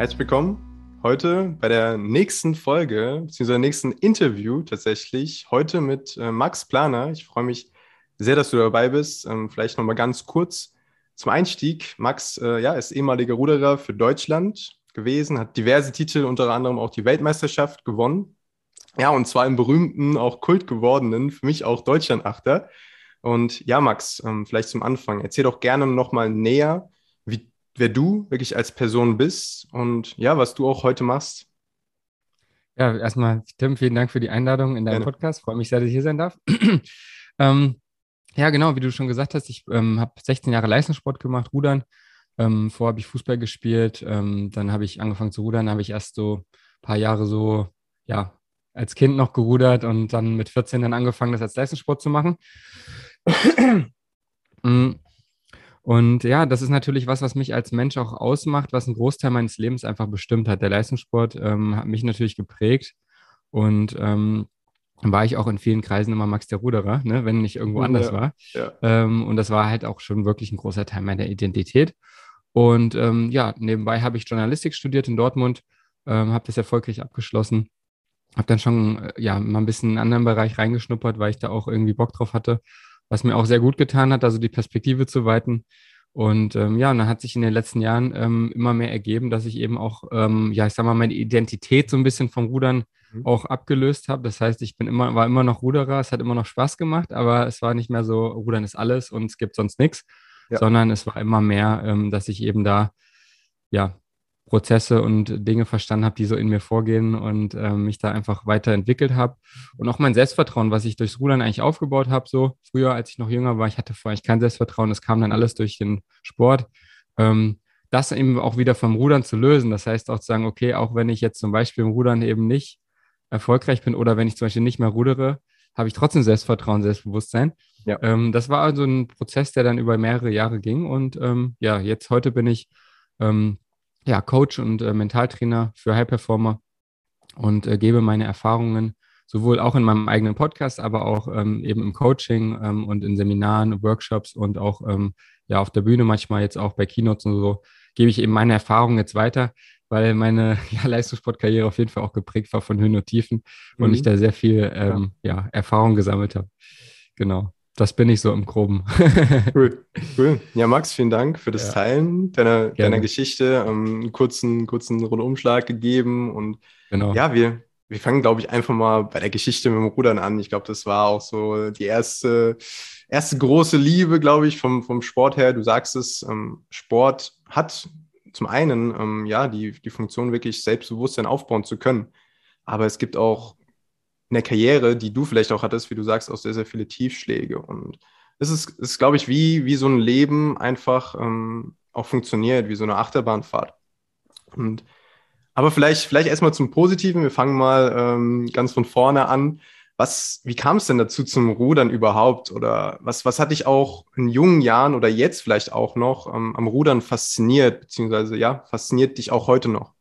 Herzlich willkommen heute bei der nächsten Folge, beziehungsweise nächsten Interview tatsächlich. Heute mit äh, Max Planer. Ich freue mich sehr, dass du dabei bist. Ähm, vielleicht nochmal ganz kurz zum Einstieg. Max äh, ja, ist ehemaliger Ruderer für Deutschland gewesen, hat diverse Titel, unter anderem auch die Weltmeisterschaft gewonnen. Ja, und zwar im berühmten, auch Kult gewordenen, für mich auch Deutschlandachter. Und ja, Max, ähm, vielleicht zum Anfang, erzähl doch gerne nochmal näher, wer du wirklich als Person bist und ja, was du auch heute machst. Ja, erstmal, Tim, vielen Dank für die Einladung in deinem Gerne. Podcast. Freue mich sehr, dass ich hier sein darf. ähm, ja, genau, wie du schon gesagt hast, ich ähm, habe 16 Jahre Leistungssport gemacht, Rudern. Ähm, vorher habe ich Fußball gespielt, ähm, dann habe ich angefangen zu rudern, habe ich erst so ein paar Jahre so, ja, als Kind noch gerudert und dann mit 14 dann angefangen, das als Leistungssport zu machen. Und ja, das ist natürlich was, was mich als Mensch auch ausmacht, was einen Großteil meines Lebens einfach bestimmt hat. Der Leistungssport ähm, hat mich natürlich geprägt und ähm, war ich auch in vielen Kreisen immer Max der Ruderer, ne, wenn ich irgendwo anders ja, war. Ja. Ähm, und das war halt auch schon wirklich ein großer Teil meiner Identität. Und ähm, ja, nebenbei habe ich Journalistik studiert in Dortmund, ähm, habe das erfolgreich abgeschlossen, habe dann schon äh, ja mal ein bisschen in einen anderen Bereich reingeschnuppert, weil ich da auch irgendwie Bock drauf hatte was mir auch sehr gut getan hat, also die Perspektive zu weiten. Und ähm, ja, und dann hat sich in den letzten Jahren ähm, immer mehr ergeben, dass ich eben auch, ähm, ja, ich sag mal, meine Identität so ein bisschen vom Rudern mhm. auch abgelöst habe. Das heißt, ich bin immer, war immer noch Ruderer, es hat immer noch Spaß gemacht, aber es war nicht mehr so, Rudern ist alles und es gibt sonst nichts, ja. sondern es war immer mehr, ähm, dass ich eben da, ja, Prozesse und Dinge verstanden habe, die so in mir vorgehen und äh, mich da einfach weiterentwickelt habe. Und auch mein Selbstvertrauen, was ich durchs Rudern eigentlich aufgebaut habe, so früher, als ich noch jünger war, ich hatte vorher eigentlich kein Selbstvertrauen, das kam dann alles durch den Sport. Ähm, das eben auch wieder vom Rudern zu lösen. Das heißt auch zu sagen, okay, auch wenn ich jetzt zum Beispiel im Rudern eben nicht erfolgreich bin oder wenn ich zum Beispiel nicht mehr rudere, habe ich trotzdem Selbstvertrauen, Selbstbewusstsein. Ja. Ähm, das war also ein Prozess, der dann über mehrere Jahre ging. Und ähm, ja, jetzt heute bin ich ähm, ja, Coach und äh, Mentaltrainer für High Performer und äh, gebe meine Erfahrungen sowohl auch in meinem eigenen Podcast, aber auch ähm, eben im Coaching ähm, und in Seminaren, Workshops und auch ähm, ja auf der Bühne manchmal jetzt auch bei Keynotes und so gebe ich eben meine Erfahrungen jetzt weiter, weil meine ja, Leistungssportkarriere auf jeden Fall auch geprägt war von Höhen und Tiefen mhm. und ich da sehr viel ähm, ja. ja Erfahrung gesammelt habe. Genau das bin ich so im Groben. cool, cool. Ja, Max, vielen Dank für das ja. Teilen deiner, deiner Geschichte. Ähm, einen kurzen, kurzen Rundumschlag gegeben. Und genau. ja, wir, wir fangen, glaube ich, einfach mal bei der Geschichte mit dem Rudern an. Ich glaube, das war auch so die erste, erste große Liebe, glaube ich, vom, vom Sport her. Du sagst es, ähm, Sport hat zum einen ähm, ja die, die Funktion, wirklich Selbstbewusstsein aufbauen zu können. Aber es gibt auch in der Karriere, die du vielleicht auch hattest, wie du sagst, auch sehr, sehr viele Tiefschläge. Und es ist, ist glaube ich, wie, wie so ein Leben einfach ähm, auch funktioniert, wie so eine Achterbahnfahrt. Und aber vielleicht, vielleicht erstmal zum Positiven. Wir fangen mal ähm, ganz von vorne an. Was, wie kam es denn dazu zum Rudern überhaupt? Oder was, was hat dich auch in jungen Jahren oder jetzt vielleicht auch noch ähm, am Rudern fasziniert, beziehungsweise ja, fasziniert dich auch heute noch?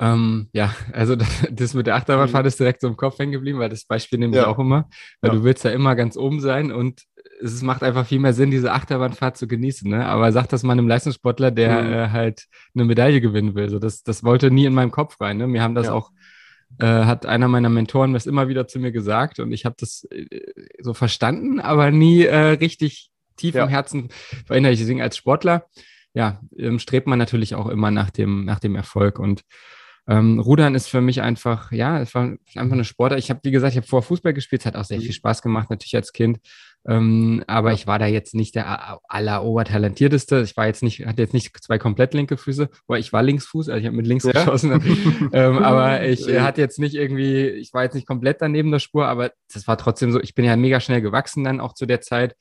Ähm, ja, also das mit der Achterbahnfahrt mhm. ist direkt so im Kopf hängen geblieben, weil das Beispiel nehme ich auch immer, weil ja. du willst ja immer ganz oben sein und es macht einfach viel mehr Sinn, diese Achterbahnfahrt zu genießen. Ne? Aber sag das mal einem Leistungssportler, der mhm. äh, halt eine Medaille gewinnen will. So, das, das wollte nie in meinem Kopf rein. Ne? Mir haben das ja. auch, äh, hat einer meiner Mentoren das immer wieder zu mir gesagt und ich habe das äh, so verstanden, aber nie äh, richtig tief ja. im Herzen verinnerlicht. Deswegen als Sportler, ja, ähm, strebt man natürlich auch immer nach dem, nach dem Erfolg und ähm, Rudern ist für mich einfach, ja, es war einfach eine Sportart. Ich habe, wie gesagt, ich habe vor Fußball gespielt, es hat auch sehr viel mhm. Spaß gemacht, natürlich als Kind. Ähm, aber ich war da jetzt nicht der allerobertalentierteste. Ich war jetzt nicht, hatte jetzt nicht zwei komplett linke Füße, aber ich war Linksfuß, also ich habe mit links ja? geschossen. ähm, aber ich hatte jetzt nicht irgendwie, ich war jetzt nicht komplett daneben der Spur, aber das war trotzdem so, ich bin ja mega schnell gewachsen dann auch zu der Zeit.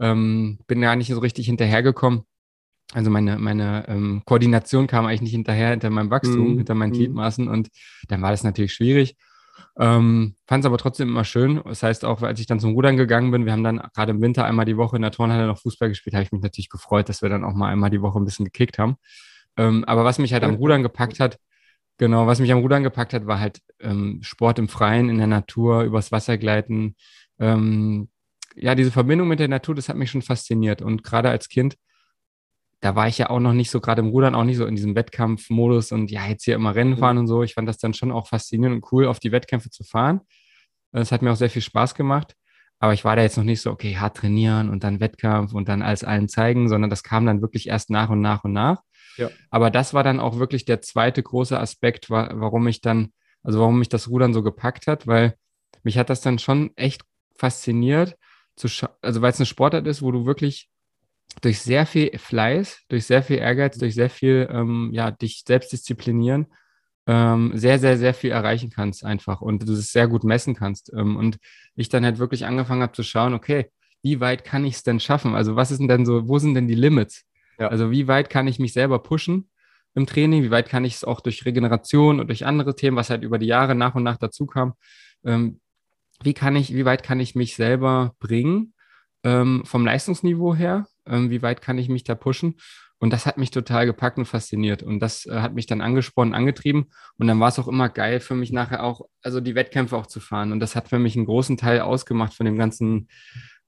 Ähm, bin ja nicht so richtig hinterhergekommen. Also meine, meine ähm, Koordination kam eigentlich nicht hinterher, hinter meinem Wachstum, mm. hinter meinen mm. Gliedmaßen und dann war das natürlich schwierig. Ähm, Fand es aber trotzdem immer schön. Das heißt auch, als ich dann zum Rudern gegangen bin, wir haben dann gerade im Winter einmal die Woche in der Turnhalle noch Fußball gespielt, habe ich mich natürlich gefreut, dass wir dann auch mal einmal die Woche ein bisschen gekickt haben. Ähm, aber was mich halt am Rudern gepackt hat, genau, was mich am Rudern gepackt hat, war halt ähm, Sport im Freien, in der Natur, übers Wasser gleiten. Ähm, ja, diese Verbindung mit der Natur, das hat mich schon fasziniert. Und gerade als Kind da war ich ja auch noch nicht so gerade im Rudern, auch nicht so in diesem Wettkampfmodus und ja, jetzt hier immer Rennen mhm. fahren und so. Ich fand das dann schon auch faszinierend und cool, auf die Wettkämpfe zu fahren. Es hat mir auch sehr viel Spaß gemacht. Aber ich war da jetzt noch nicht so, okay, hart trainieren und dann Wettkampf und dann alles allen zeigen, sondern das kam dann wirklich erst nach und nach und nach. Ja. Aber das war dann auch wirklich der zweite große Aspekt, warum ich dann, also warum mich das Rudern so gepackt hat, weil mich hat das dann schon echt fasziniert, zu also weil es eine Sportart ist, wo du wirklich durch sehr viel Fleiß, durch sehr viel Ehrgeiz, durch sehr viel, ähm, ja, dich selbst disziplinieren, ähm, sehr, sehr, sehr viel erreichen kannst einfach und du es sehr gut messen kannst. Ähm, und ich dann halt wirklich angefangen habe zu schauen, okay, wie weit kann ich es denn schaffen? Also was ist denn so, wo sind denn die Limits? Ja. Also wie weit kann ich mich selber pushen im Training? Wie weit kann ich es auch durch Regeneration und durch andere Themen, was halt über die Jahre nach und nach dazu kam, ähm, wie kann ich, wie weit kann ich mich selber bringen ähm, vom Leistungsniveau her? Ähm, wie weit kann ich mich da pushen? Und das hat mich total gepackt und fasziniert. Und das äh, hat mich dann angesprochen, angetrieben. Und dann war es auch immer geil für mich nachher auch, also die Wettkämpfe auch zu fahren. Und das hat für mich einen großen Teil ausgemacht von dem ganzen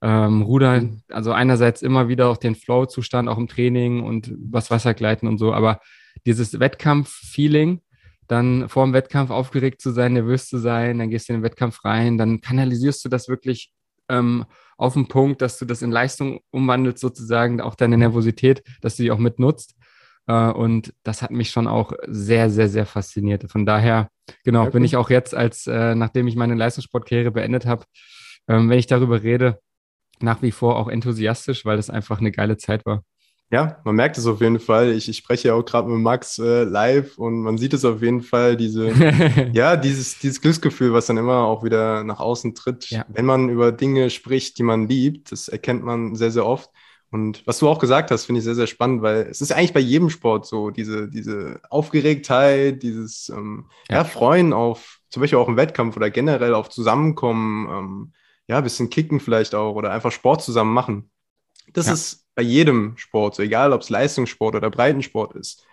ähm, Ruder. Also einerseits immer wieder auch den Flow-Zustand, auch im Training und was Wassergleiten und so. Aber dieses Wettkampf-Feeling, dann vor dem Wettkampf aufgeregt zu sein, nervös zu sein, dann gehst du in den Wettkampf rein, dann kanalisierst du das wirklich ähm, auf den Punkt, dass du das in Leistung umwandelst, sozusagen, auch deine Nervosität, dass du die auch mitnutzt. Äh, und das hat mich schon auch sehr, sehr, sehr fasziniert. Von daher, genau, ja, bin ich auch jetzt, als äh, nachdem ich meine Leistungssportkarriere beendet habe, ähm, wenn ich darüber rede, nach wie vor auch enthusiastisch, weil das einfach eine geile Zeit war. Ja, man merkt es auf jeden Fall. Ich, ich spreche ja auch gerade mit Max äh, live und man sieht es auf jeden Fall, diese, ja, dieses, dieses Glücksgefühl, was dann immer auch wieder nach außen tritt, ja. wenn man über Dinge spricht, die man liebt. Das erkennt man sehr, sehr oft. Und was du auch gesagt hast, finde ich sehr, sehr spannend, weil es ist eigentlich bei jedem Sport so, diese, diese Aufgeregtheit, dieses ähm, ja. ja. Freuen auf zum Beispiel auch im Wettkampf oder generell auf Zusammenkommen, ähm, ja, ein bisschen kicken vielleicht auch oder einfach Sport zusammen machen. Das ja. ist bei jedem Sport, so egal ob es Leistungssport oder Breitensport ist.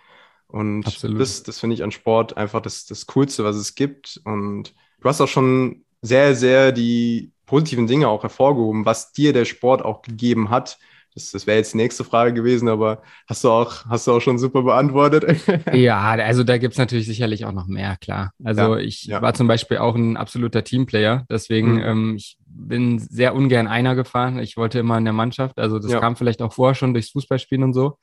Und Absolut. das, das finde ich an Sport einfach das, das Coolste, was es gibt. Und du hast auch schon sehr, sehr die positiven Dinge auch hervorgehoben, was dir der Sport auch gegeben hat. Das, das wäre jetzt die nächste Frage gewesen, aber hast du auch, hast du auch schon super beantwortet. ja, also da gibt es natürlich sicherlich auch noch mehr, klar. Also ja, ich ja. war zum Beispiel auch ein absoluter Teamplayer, deswegen mhm. ähm, ich bin sehr ungern einer gefahren. Ich wollte immer in der Mannschaft. Also das ja. kam vielleicht auch vorher schon durchs Fußballspielen und so.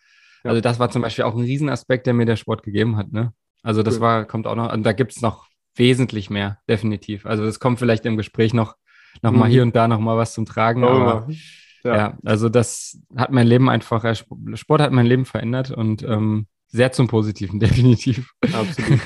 Also das war zum Beispiel auch ein Riesenaspekt, der mir der Sport gegeben hat. Ne? Also das cool. war, kommt auch noch, und da gibt es noch wesentlich mehr, definitiv. Also das kommt vielleicht im Gespräch noch, noch mhm. mal hier und da noch mal was zum Tragen. Oh, aber, ja. ja. also das hat mein Leben einfach, äh, Sport hat mein Leben verändert und ähm, sehr zum Positiven, definitiv. Absolut.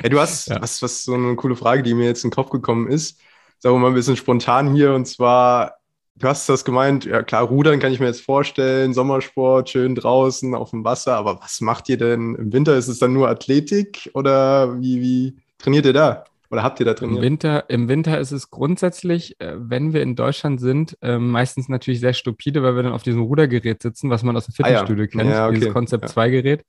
Hey, du hast, ja. was, was so eine coole Frage, die mir jetzt in den Kopf gekommen ist sagen wir mal ein bisschen spontan hier. Und zwar, du hast das gemeint, ja klar, Rudern kann ich mir jetzt vorstellen, Sommersport, schön draußen auf dem Wasser. Aber was macht ihr denn im Winter? Ist es dann nur Athletik oder wie, wie trainiert ihr da? Oder habt ihr da trainiert? Im Winter, Im Winter ist es grundsätzlich, äh, wenn wir in Deutschland sind, äh, meistens natürlich sehr stupide, weil wir dann auf diesem Rudergerät sitzen, was man aus dem Fitnessstudio ah, ja. kennt, ja, okay. dieses Konzept 2-Gerät.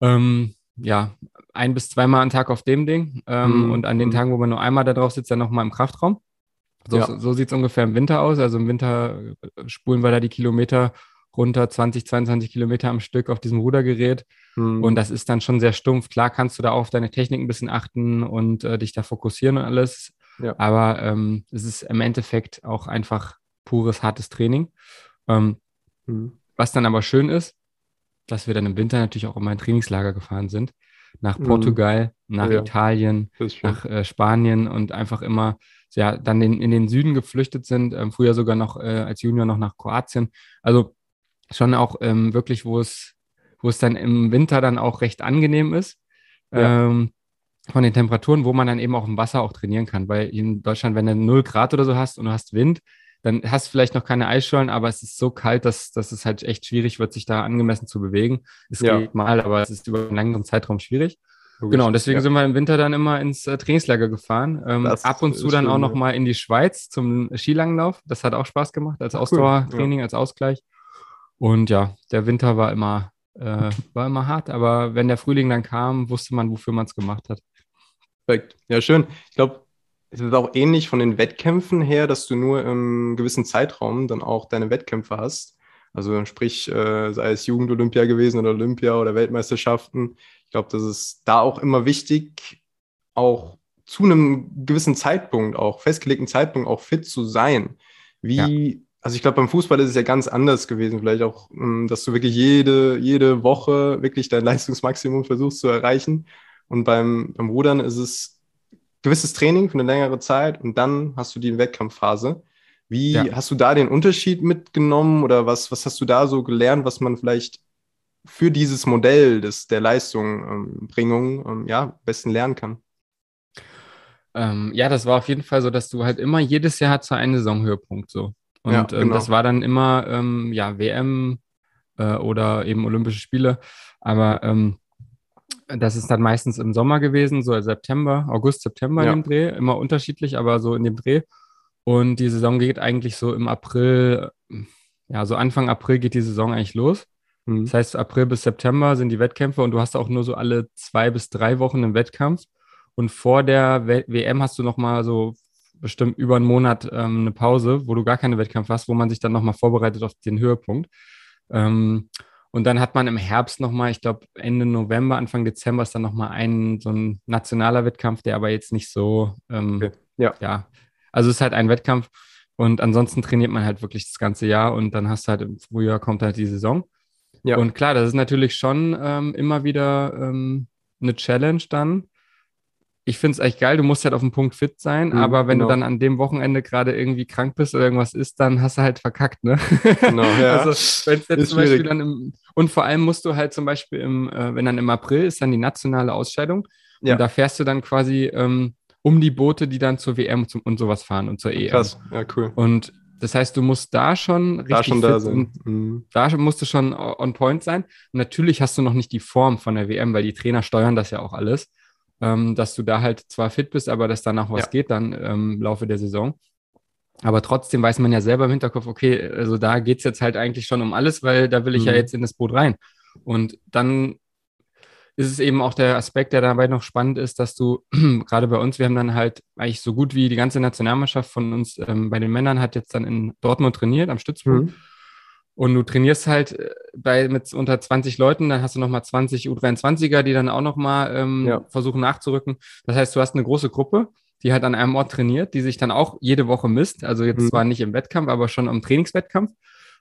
Ja. Ähm, ja, ein bis zweimal am Tag auf dem Ding. Ähm, mhm. Und an den mhm. Tagen, wo man nur einmal da drauf sitzt, dann nochmal im Kraftraum. So, ja. so sieht es ungefähr im Winter aus. Also im Winter äh, spulen wir da die Kilometer runter, 20, 22 Kilometer am Stück auf diesem Rudergerät. Mhm. Und das ist dann schon sehr stumpf. Klar kannst du da auch auf deine Technik ein bisschen achten und äh, dich da fokussieren und alles. Ja. Aber ähm, es ist im Endeffekt auch einfach pures, hartes Training. Ähm, mhm. Was dann aber schön ist, dass wir dann im Winter natürlich auch immer in Trainingslager gefahren sind. Nach mhm. Portugal, mhm. nach ja, Italien, nach äh, Spanien und einfach immer ja, dann in, in den Süden geflüchtet sind, ähm, früher sogar noch äh, als Junior noch nach Kroatien. Also schon auch ähm, wirklich, wo es, wo es dann im Winter dann auch recht angenehm ist. Ja. Ähm, von den Temperaturen, wo man dann eben auch im Wasser auch trainieren kann. Weil in Deutschland, wenn du 0 Grad oder so hast und du hast Wind, dann hast du vielleicht noch keine Eisschollen, aber es ist so kalt, dass, dass es halt echt schwierig wird, sich da angemessen zu bewegen. Es ja. geht mal, aber es ist über einen längeren Zeitraum schwierig. Logisch. Genau, und deswegen ja. sind wir im Winter dann immer ins äh, Trainingslager gefahren. Ähm, ab und zu dann schön, auch noch mal in die Schweiz zum Skilanglauf. Das hat auch Spaß gemacht als Ausdauertraining, ja. als Ausgleich. Und ja, der Winter war immer, äh, war immer hart, aber wenn der Frühling dann kam, wusste man, wofür man es gemacht hat. Perfekt. Ja, schön. Ich glaube, es ist auch ähnlich von den Wettkämpfen her, dass du nur im gewissen Zeitraum dann auch deine Wettkämpfe hast. Also sprich, äh, sei es Jugendolympia gewesen oder Olympia oder Weltmeisterschaften. Ich glaube, das ist da auch immer wichtig, auch zu einem gewissen Zeitpunkt, auch festgelegten Zeitpunkt, auch fit zu sein. Wie, ja. Also ich glaube, beim Fußball ist es ja ganz anders gewesen, vielleicht auch, ähm, dass du wirklich jede, jede Woche wirklich dein Leistungsmaximum versuchst zu erreichen. Und beim, beim Rudern ist es gewisses Training für eine längere Zeit und dann hast du die Wettkampfphase. Wie ja. hast du da den Unterschied mitgenommen oder was, was hast du da so gelernt, was man vielleicht für dieses Modell des, der Leistungbringung ähm, ja, besten lernen kann? Ähm, ja, das war auf jeden Fall so, dass du halt immer jedes Jahr hat so einen Saisonhöhepunkt so. Und ja, ähm, genau. ähm, das war dann immer ähm, ja WM äh, oder eben Olympische Spiele. Aber ähm, das ist dann meistens im Sommer gewesen, so September, August, September ja. in dem Dreh, immer unterschiedlich, aber so in dem Dreh. Und die Saison geht eigentlich so im April, ja, so Anfang April geht die Saison eigentlich los. Mhm. Das heißt, April bis September sind die Wettkämpfe und du hast auch nur so alle zwei bis drei Wochen einen Wettkampf. Und vor der w WM hast du nochmal so bestimmt über einen Monat ähm, eine Pause, wo du gar keine Wettkampf hast, wo man sich dann nochmal vorbereitet auf den Höhepunkt. Ähm, und dann hat man im Herbst nochmal, ich glaube Ende November, Anfang Dezember ist dann nochmal ein so ein nationaler Wettkampf, der aber jetzt nicht so, ähm, okay. ja. ja, also es ist halt ein Wettkampf und ansonsten trainiert man halt wirklich das ganze Jahr und dann hast du halt im Frühjahr kommt halt die Saison. Ja. Und klar, das ist natürlich schon ähm, immer wieder ähm, eine Challenge dann. Ich finde es echt geil, du musst halt auf dem Punkt fit sein, mhm, aber wenn genau. du dann an dem Wochenende gerade irgendwie krank bist oder irgendwas ist, dann hast du halt verkackt, ne? Genau, ja. also zum Beispiel dann im, und vor allem musst du halt zum Beispiel im, äh, wenn dann im April ist dann die nationale Ausscheidung ja. und da fährst du dann quasi ähm, um die Boote, die dann zur WM und sowas fahren und zur EM. Krass, ja, cool. Und das heißt, du musst da schon richtig da schon da sein. Mhm. Da musst du schon on point sein. Und natürlich hast du noch nicht die Form von der WM, weil die Trainer steuern das ja auch alles, ähm, dass du da halt zwar fit bist, aber dass danach was ja. geht dann ähm, im Laufe der Saison. Aber trotzdem weiß man ja selber im Hinterkopf, okay, also da geht es jetzt halt eigentlich schon um alles, weil da will ich mhm. ja jetzt in das Boot rein. Und dann ist es eben auch der Aspekt, der dabei noch spannend ist, dass du gerade bei uns, wir haben dann halt eigentlich so gut wie die ganze Nationalmannschaft von uns ähm, bei den Männern hat jetzt dann in Dortmund trainiert am Stützpunkt. Mhm. Und du trainierst halt äh, bei mit unter 20 Leuten, dann hast du nochmal 20 U23er, die dann auch nochmal ähm, ja. versuchen nachzurücken. Das heißt, du hast eine große Gruppe, die halt an einem Ort trainiert, die sich dann auch jede Woche misst. Also jetzt mhm. zwar nicht im Wettkampf, aber schon am Trainingswettkampf.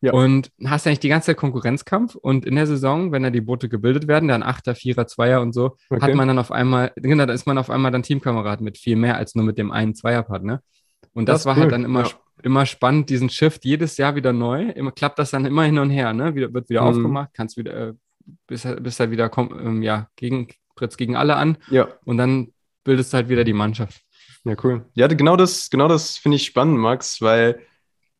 Ja. Und hast eigentlich die ganze Zeit Konkurrenzkampf. Und in der Saison, wenn da die Boote gebildet werden, dann Achter, Vierer, Zweier und so, okay. hat man dann auf einmal, genau, da ist man auf einmal dann Teamkamerad mit viel mehr als nur mit dem einen Zweierpartner. Und das, das war halt cool. halt dann immer, ja. Immer spannend, diesen Shift jedes Jahr wieder neu. Immer klappt das dann immer hin und her, ne? Wieder, wird wieder mhm. aufgemacht, kannst wieder, äh, bis, bis halt wieder kommt, ähm, ja, gegen, trittst gegen alle an. Ja. Und dann bildest du halt wieder die Mannschaft. Ja, cool. Ja, genau das, genau das finde ich spannend, Max, weil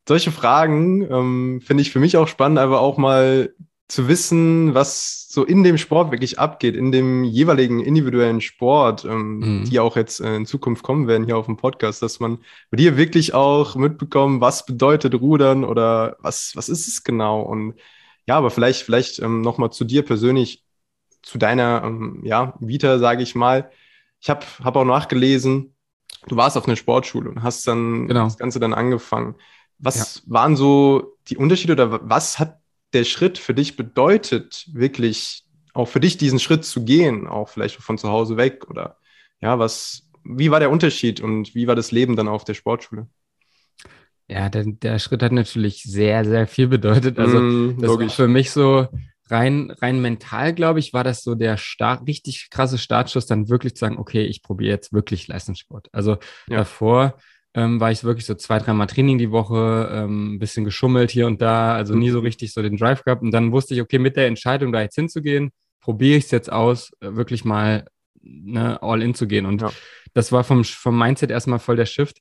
solche Fragen ähm, finde ich für mich auch spannend, aber auch mal zu wissen, was so in dem Sport wirklich abgeht, in dem jeweiligen individuellen Sport, ähm, mhm. die auch jetzt äh, in Zukunft kommen werden hier auf dem Podcast, dass man bei dir wirklich auch mitbekommt, was bedeutet Rudern oder was, was ist es genau? Und ja, aber vielleicht, vielleicht ähm, nochmal zu dir persönlich, zu deiner ähm, ja, Vita, sage ich mal. Ich habe hab auch nachgelesen, du warst auf einer Sportschule und hast dann genau. das Ganze dann angefangen. Was ja. waren so die Unterschiede oder was hat der Schritt für dich bedeutet, wirklich auch für dich diesen Schritt zu gehen, auch vielleicht von zu Hause weg oder ja, was, wie war der Unterschied und wie war das Leben dann auf der Sportschule? Ja, der, der Schritt hat natürlich sehr, sehr viel bedeutet. Also, mm, das war für mich so rein, rein mental, glaube ich, war das so der Start, richtig krasse Startschuss, dann wirklich zu sagen, okay, ich probiere jetzt wirklich Leistungssport. Also ja. davor ähm, war ich wirklich so zwei, dreimal Training die Woche, ähm, ein bisschen geschummelt hier und da, also nie so richtig so den Drive gehabt. Und dann wusste ich, okay, mit der Entscheidung, da jetzt hinzugehen, probiere ich es jetzt aus, äh, wirklich mal ne, all in zu gehen. Und ja. das war vom, vom Mindset erstmal voll der Shift.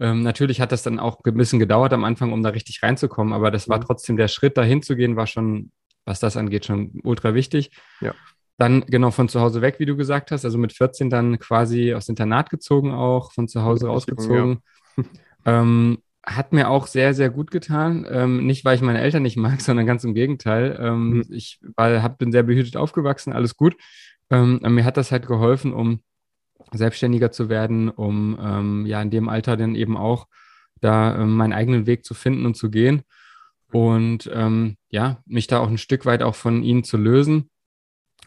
Ähm, natürlich hat das dann auch ein bisschen gedauert am Anfang, um da richtig reinzukommen, aber das war mhm. trotzdem der Schritt, da hinzugehen, war schon, was das angeht, schon ultra wichtig. Ja. Dann genau von zu Hause weg, wie du gesagt hast, also mit 14 dann quasi aufs Internat gezogen auch, von zu Hause rausgezogen. Ja. ähm, hat mir auch sehr, sehr gut getan. Ähm, nicht, weil ich meine Eltern nicht mag, sondern ganz im Gegenteil. Ähm, mhm. Ich war, hab, bin sehr behütet aufgewachsen, alles gut. Ähm, mir hat das halt geholfen, um selbstständiger zu werden, um ähm, ja in dem Alter dann eben auch da ähm, meinen eigenen Weg zu finden und zu gehen. und ähm, ja, mich da auch ein Stück weit auch von ihnen zu lösen.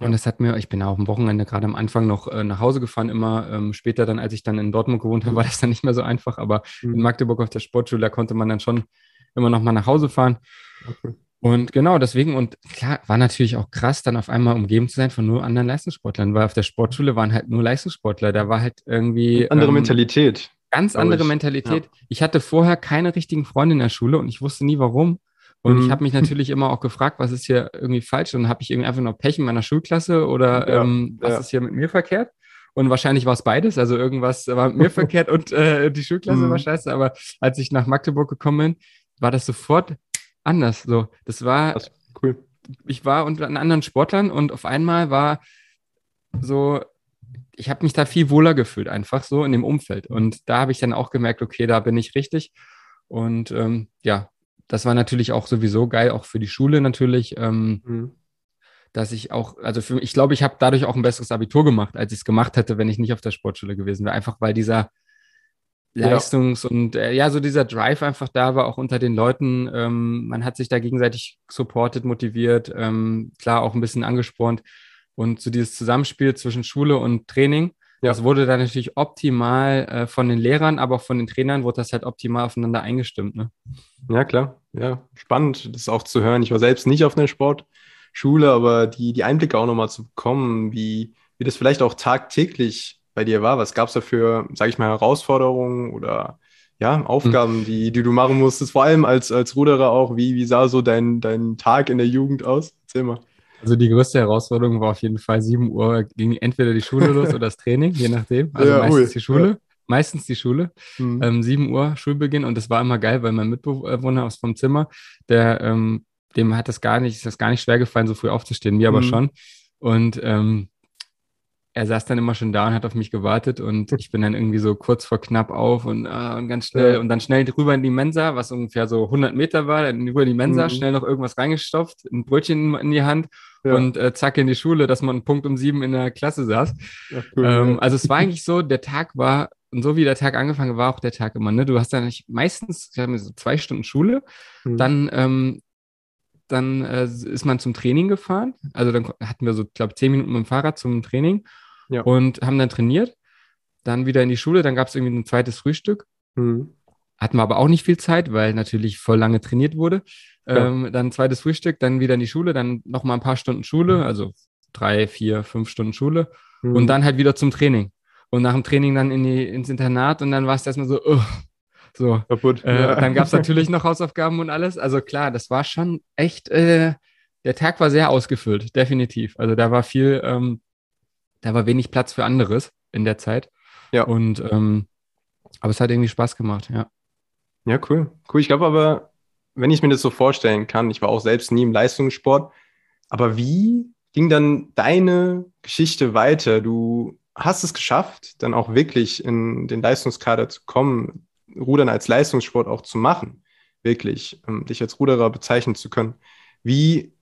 Und das hat mir, ich bin auch am Wochenende gerade am Anfang noch äh, nach Hause gefahren, immer ähm, später dann, als ich dann in Dortmund gewohnt habe, war das dann nicht mehr so einfach. Aber mhm. in Magdeburg auf der Sportschule, da konnte man dann schon immer noch mal nach Hause fahren. Okay. Und genau deswegen, und klar, war natürlich auch krass, dann auf einmal umgeben zu sein von nur anderen Leistungssportlern, weil auf der Sportschule waren halt nur Leistungssportler. Da war halt irgendwie. Andere ähm, Mentalität. Ganz andere ich. Mentalität. Ja. Ich hatte vorher keine richtigen Freunde in der Schule und ich wusste nie warum. Und mhm. ich habe mich natürlich immer auch gefragt, was ist hier irgendwie falsch? Und habe ich irgendwie einfach noch Pech in meiner Schulklasse oder ja, ähm, was ja. ist hier mit mir verkehrt? Und wahrscheinlich war es beides. Also irgendwas war mit mir verkehrt und äh, die Schulklasse mhm. war scheiße. Aber als ich nach Magdeburg gekommen bin, war das sofort anders. So, das war das cool. Ich war unter anderen Sportlern und auf einmal war so, ich habe mich da viel wohler gefühlt, einfach so in dem Umfeld. Und da habe ich dann auch gemerkt, okay, da bin ich richtig. Und ähm, ja, das war natürlich auch sowieso geil, auch für die Schule natürlich. Ähm, mhm. Dass ich auch, also für, ich glaube, ich habe dadurch auch ein besseres Abitur gemacht, als ich es gemacht hätte, wenn ich nicht auf der Sportschule gewesen wäre. Einfach weil dieser Leistungs- ja. und äh, ja, so dieser Drive einfach da war, auch unter den Leuten. Ähm, man hat sich da gegenseitig supportet, motiviert, ähm, klar auch ein bisschen angespornt. Und so dieses Zusammenspiel zwischen Schule und Training, ja. Das wurde dann natürlich optimal äh, von den Lehrern, aber auch von den Trainern wurde das halt optimal aufeinander eingestimmt. Ne? Ja, klar. Ja, spannend, das auch zu hören. Ich war selbst nicht auf einer Sportschule, aber die, die Einblicke auch nochmal zu bekommen, wie, wie das vielleicht auch tagtäglich bei dir war. Was gab es da für, sage ich mal, Herausforderungen oder ja, Aufgaben, hm. die, die du machen musstest, vor allem als, als Ruderer auch. Wie, wie sah so dein, dein Tag in der Jugend aus? Erzähl mal. Also die größte Herausforderung war auf jeden Fall 7 Uhr ging entweder die Schule los oder das Training, je nachdem. Also ja, meistens ui. die Schule. Ja. Meistens die Schule. Mhm. Ähm, 7 Uhr Schulbeginn und das war immer geil, weil mein Mitbewohner aus vom Zimmer, der ähm, dem hat das gar nicht, ist das gar nicht schwer gefallen, so früh aufzustehen, mir mhm. aber schon. Und ähm, er saß dann immer schon da und hat auf mich gewartet und ich bin dann irgendwie so kurz vor knapp auf und, äh, und ganz schnell ja. und dann schnell rüber in die Mensa, was ungefähr so 100 Meter war, dann rüber in die Mensa, mhm. schnell noch irgendwas reingestopft, ein Brötchen in die Hand ja. und äh, zack in die Schule, dass man Punkt um sieben in der Klasse saß. Ja, cool, ähm, also es war eigentlich so, der Tag war und so wie der Tag angefangen war, auch der Tag immer. Ne? Du hast dann nicht meistens, so zwei Stunden Schule, mhm. dann ähm, dann äh, ist man zum Training gefahren. Also dann hatten wir so, glaube zehn Minuten mit dem Fahrrad zum Training ja. und haben dann trainiert. Dann wieder in die Schule, dann gab es irgendwie ein zweites Frühstück. Mhm. Hatten wir aber auch nicht viel Zeit, weil natürlich voll lange trainiert wurde. Ja. Ähm, dann ein zweites Frühstück, dann wieder in die Schule, dann nochmal ein paar Stunden Schule, also drei, vier, fünf Stunden Schule mhm. und dann halt wieder zum Training. Und nach dem Training dann in die, ins Internat und dann war es erstmal so, uh, so. Kaputt. Äh, ja. Dann gab es natürlich noch Hausaufgaben und alles. Also klar, das war schon echt, äh, der Tag war sehr ausgefüllt, definitiv. Also da war viel, ähm, da war wenig Platz für anderes in der Zeit. Ja. Und ähm, aber es hat irgendwie Spaß gemacht, ja. Ja, cool. Cool. Ich glaube aber, wenn ich mir das so vorstellen kann, ich war auch selbst nie im Leistungssport, aber wie ging dann deine Geschichte weiter? Du hast es geschafft, dann auch wirklich in den Leistungskader zu kommen, Rudern als Leistungssport auch zu machen, wirklich, um dich als Ruderer bezeichnen zu können. Wie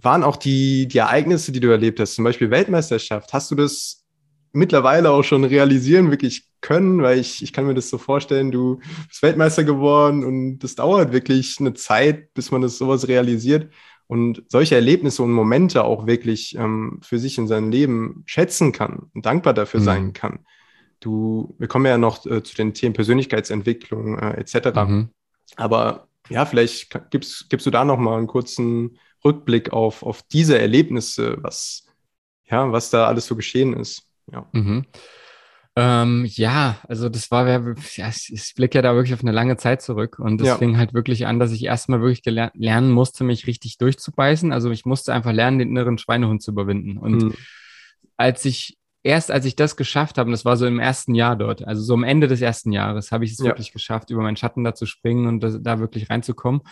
waren auch die, die Ereignisse, die du erlebt hast, zum Beispiel Weltmeisterschaft, hast du das mittlerweile auch schon realisieren wirklich können, weil ich, ich kann mir das so vorstellen, du bist Weltmeister geworden und das dauert wirklich eine Zeit, bis man das sowas realisiert und solche Erlebnisse und Momente auch wirklich ähm, für sich in seinem Leben schätzen kann und dankbar dafür mhm. sein kann. Du, wir kommen ja noch äh, zu den Themen Persönlichkeitsentwicklung äh, etc. Mhm. Aber ja, vielleicht gibst, gibst du da noch mal einen kurzen Rückblick auf, auf diese Erlebnisse, was, ja, was da alles so geschehen ist. Ja. Mhm. Ähm, ja, also das war, ja, ich blicke ja da wirklich auf eine lange Zeit zurück und es ja. fing halt wirklich an, dass ich erstmal wirklich lernen musste, mich richtig durchzubeißen. Also ich musste einfach lernen, den inneren Schweinehund zu überwinden. Und mhm. als ich, erst als ich das geschafft habe, und das war so im ersten Jahr dort, also so am Ende des ersten Jahres, habe ich es ja. wirklich geschafft, über meinen Schatten da zu springen und das, da wirklich reinzukommen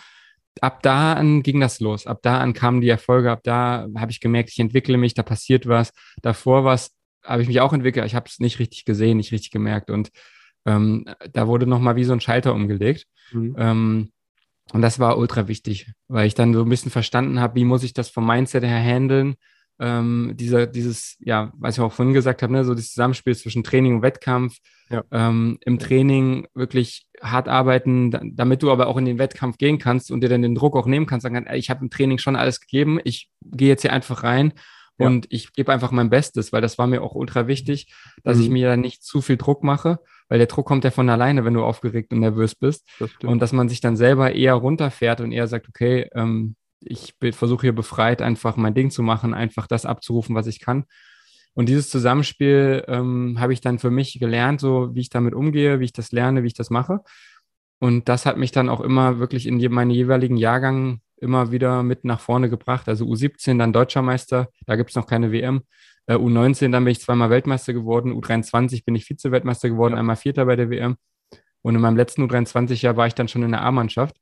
ab da an ging das los. Ab da an kamen die Erfolge. Ab da habe ich gemerkt, ich entwickle mich, da passiert was. Davor was habe ich mich auch entwickelt. Ich habe es nicht richtig gesehen, nicht richtig gemerkt. Und ähm, da wurde nochmal wie so ein Schalter umgelegt. Mhm. Ähm, und das war ultra wichtig, weil ich dann so ein bisschen verstanden habe, wie muss ich das vom Mindset her handeln, ähm, dieser, dieses, ja, was ich auch vorhin gesagt habe, ne, so das Zusammenspiel zwischen Training und Wettkampf, ja. ähm, im Training wirklich hart arbeiten, damit du aber auch in den Wettkampf gehen kannst und dir dann den Druck auch nehmen kannst, sagen, ey, ich habe im Training schon alles gegeben, ich gehe jetzt hier einfach rein ja. und ich gebe einfach mein Bestes, weil das war mir auch ultra wichtig, dass mhm. ich mir da nicht zu viel Druck mache, weil der Druck kommt ja von alleine, wenn du aufgeregt und nervös bist. Das und dass man sich dann selber eher runterfährt und eher sagt, okay, ähm, ich versuche hier befreit einfach mein Ding zu machen, einfach das abzurufen, was ich kann. Und dieses Zusammenspiel ähm, habe ich dann für mich gelernt, so wie ich damit umgehe, wie ich das lerne, wie ich das mache. Und das hat mich dann auch immer wirklich in meine jeweiligen Jahrgängen immer wieder mit nach vorne gebracht. Also U17 dann Deutscher Meister, da gibt es noch keine WM. Äh, U19 dann bin ich zweimal Weltmeister geworden. U23 bin ich Vize-Weltmeister geworden, ja. einmal Vierter bei der WM. Und in meinem letzten U23-Jahr war ich dann schon in der A-Mannschaft.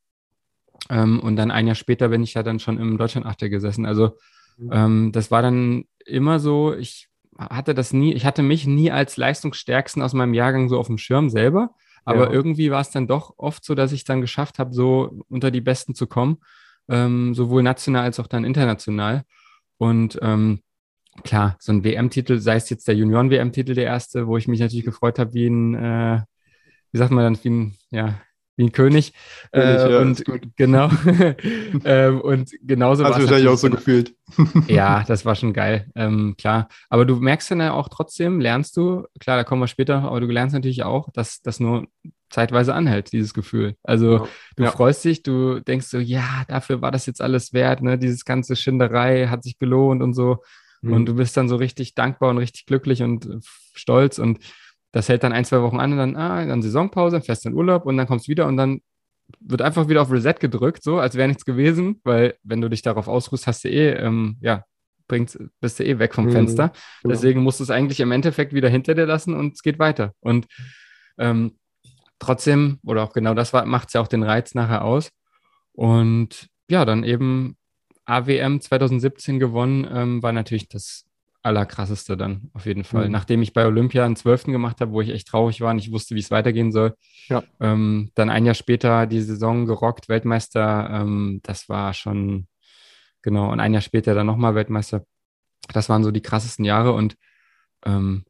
Ähm, und dann ein Jahr später bin ich ja dann schon im Deutschland-Achter gesessen. Also mhm. ähm, das war dann immer so, ich hatte das nie, ich hatte mich nie als leistungsstärksten aus meinem Jahrgang so auf dem Schirm selber. Aber ja. irgendwie war es dann doch oft so, dass ich dann geschafft habe, so unter die Besten zu kommen, ähm, sowohl national als auch dann international. Und ähm, klar, so ein WM-Titel, sei es jetzt der Junioren-WM-Titel der erste, wo ich mich natürlich gefreut habe, wie ein, äh, wie sagt man dann, wie ein, ja, wie ein König. König äh, ja, und genau. ähm, und genauso war es wahrscheinlich auch so gefühlt. ja, das war schon geil, ähm, klar. Aber du merkst dann ja auch trotzdem, lernst du, klar, da kommen wir später, aber du lernst natürlich auch, dass das nur zeitweise anhält, dieses Gefühl. Also ja. du ja. freust dich, du denkst so, ja, dafür war das jetzt alles wert, ne? Dieses ganze Schinderei hat sich gelohnt und so. Mhm. Und du bist dann so richtig dankbar und richtig glücklich und stolz und das hält dann ein, zwei Wochen an und dann, ah, dann Saisonpause, fährst in Urlaub und dann kommst du wieder und dann wird einfach wieder auf Reset gedrückt, so als wäre nichts gewesen, weil wenn du dich darauf ausruhst, hast du eh, ähm, ja, bringst, bist du eh weg vom mhm, Fenster. Genau. Deswegen musst du es eigentlich im Endeffekt wieder hinter dir lassen und es geht weiter. Und ähm, trotzdem, oder auch genau das macht es ja auch den Reiz nachher aus. Und ja, dann eben AWM 2017 gewonnen, ähm, war natürlich das Allerkrasseste dann auf jeden Fall. Mhm. Nachdem ich bei Olympia einen Zwölften gemacht habe, wo ich echt traurig war und ich wusste, wie es weitergehen soll. Ja. Ähm, dann ein Jahr später die Saison gerockt, Weltmeister. Ähm, das war schon, genau. Und ein Jahr später dann nochmal Weltmeister. Das waren so die krassesten Jahre. Und ähm,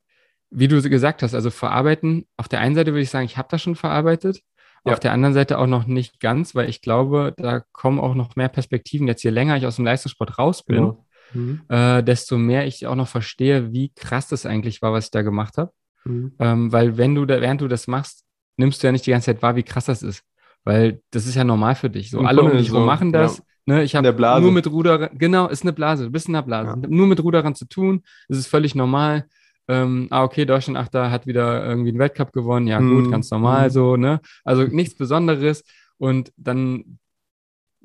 wie du gesagt hast, also verarbeiten, auf der einen Seite würde ich sagen, ich habe das schon verarbeitet. Ja. Auf der anderen Seite auch noch nicht ganz, weil ich glaube, da kommen auch noch mehr Perspektiven. Jetzt je länger ich aus dem Leistungssport raus bin, genau mhm. äh, desto mehr ich auch noch verstehe, wie krass das eigentlich war, was ich da gemacht habe. Mhm. Ähm, weil wenn du da, während du das machst, nimmst du ja nicht die ganze Zeit wahr, wie krass das ist. Weil das ist ja normal für dich. So, Im alle um dich rum machen das. Ja. Ne, ich habe nur mit Ruderern, genau, ist eine Blase, du bist in der Blase. Ja. Nur mit Ruderern zu tun, das ist völlig normal. Ähm, ah, okay, Deutschland Achter hat wieder irgendwie einen Weltcup gewonnen. Ja, gut, mhm. ganz normal mhm. so, ne? Also nichts Besonderes. Und dann,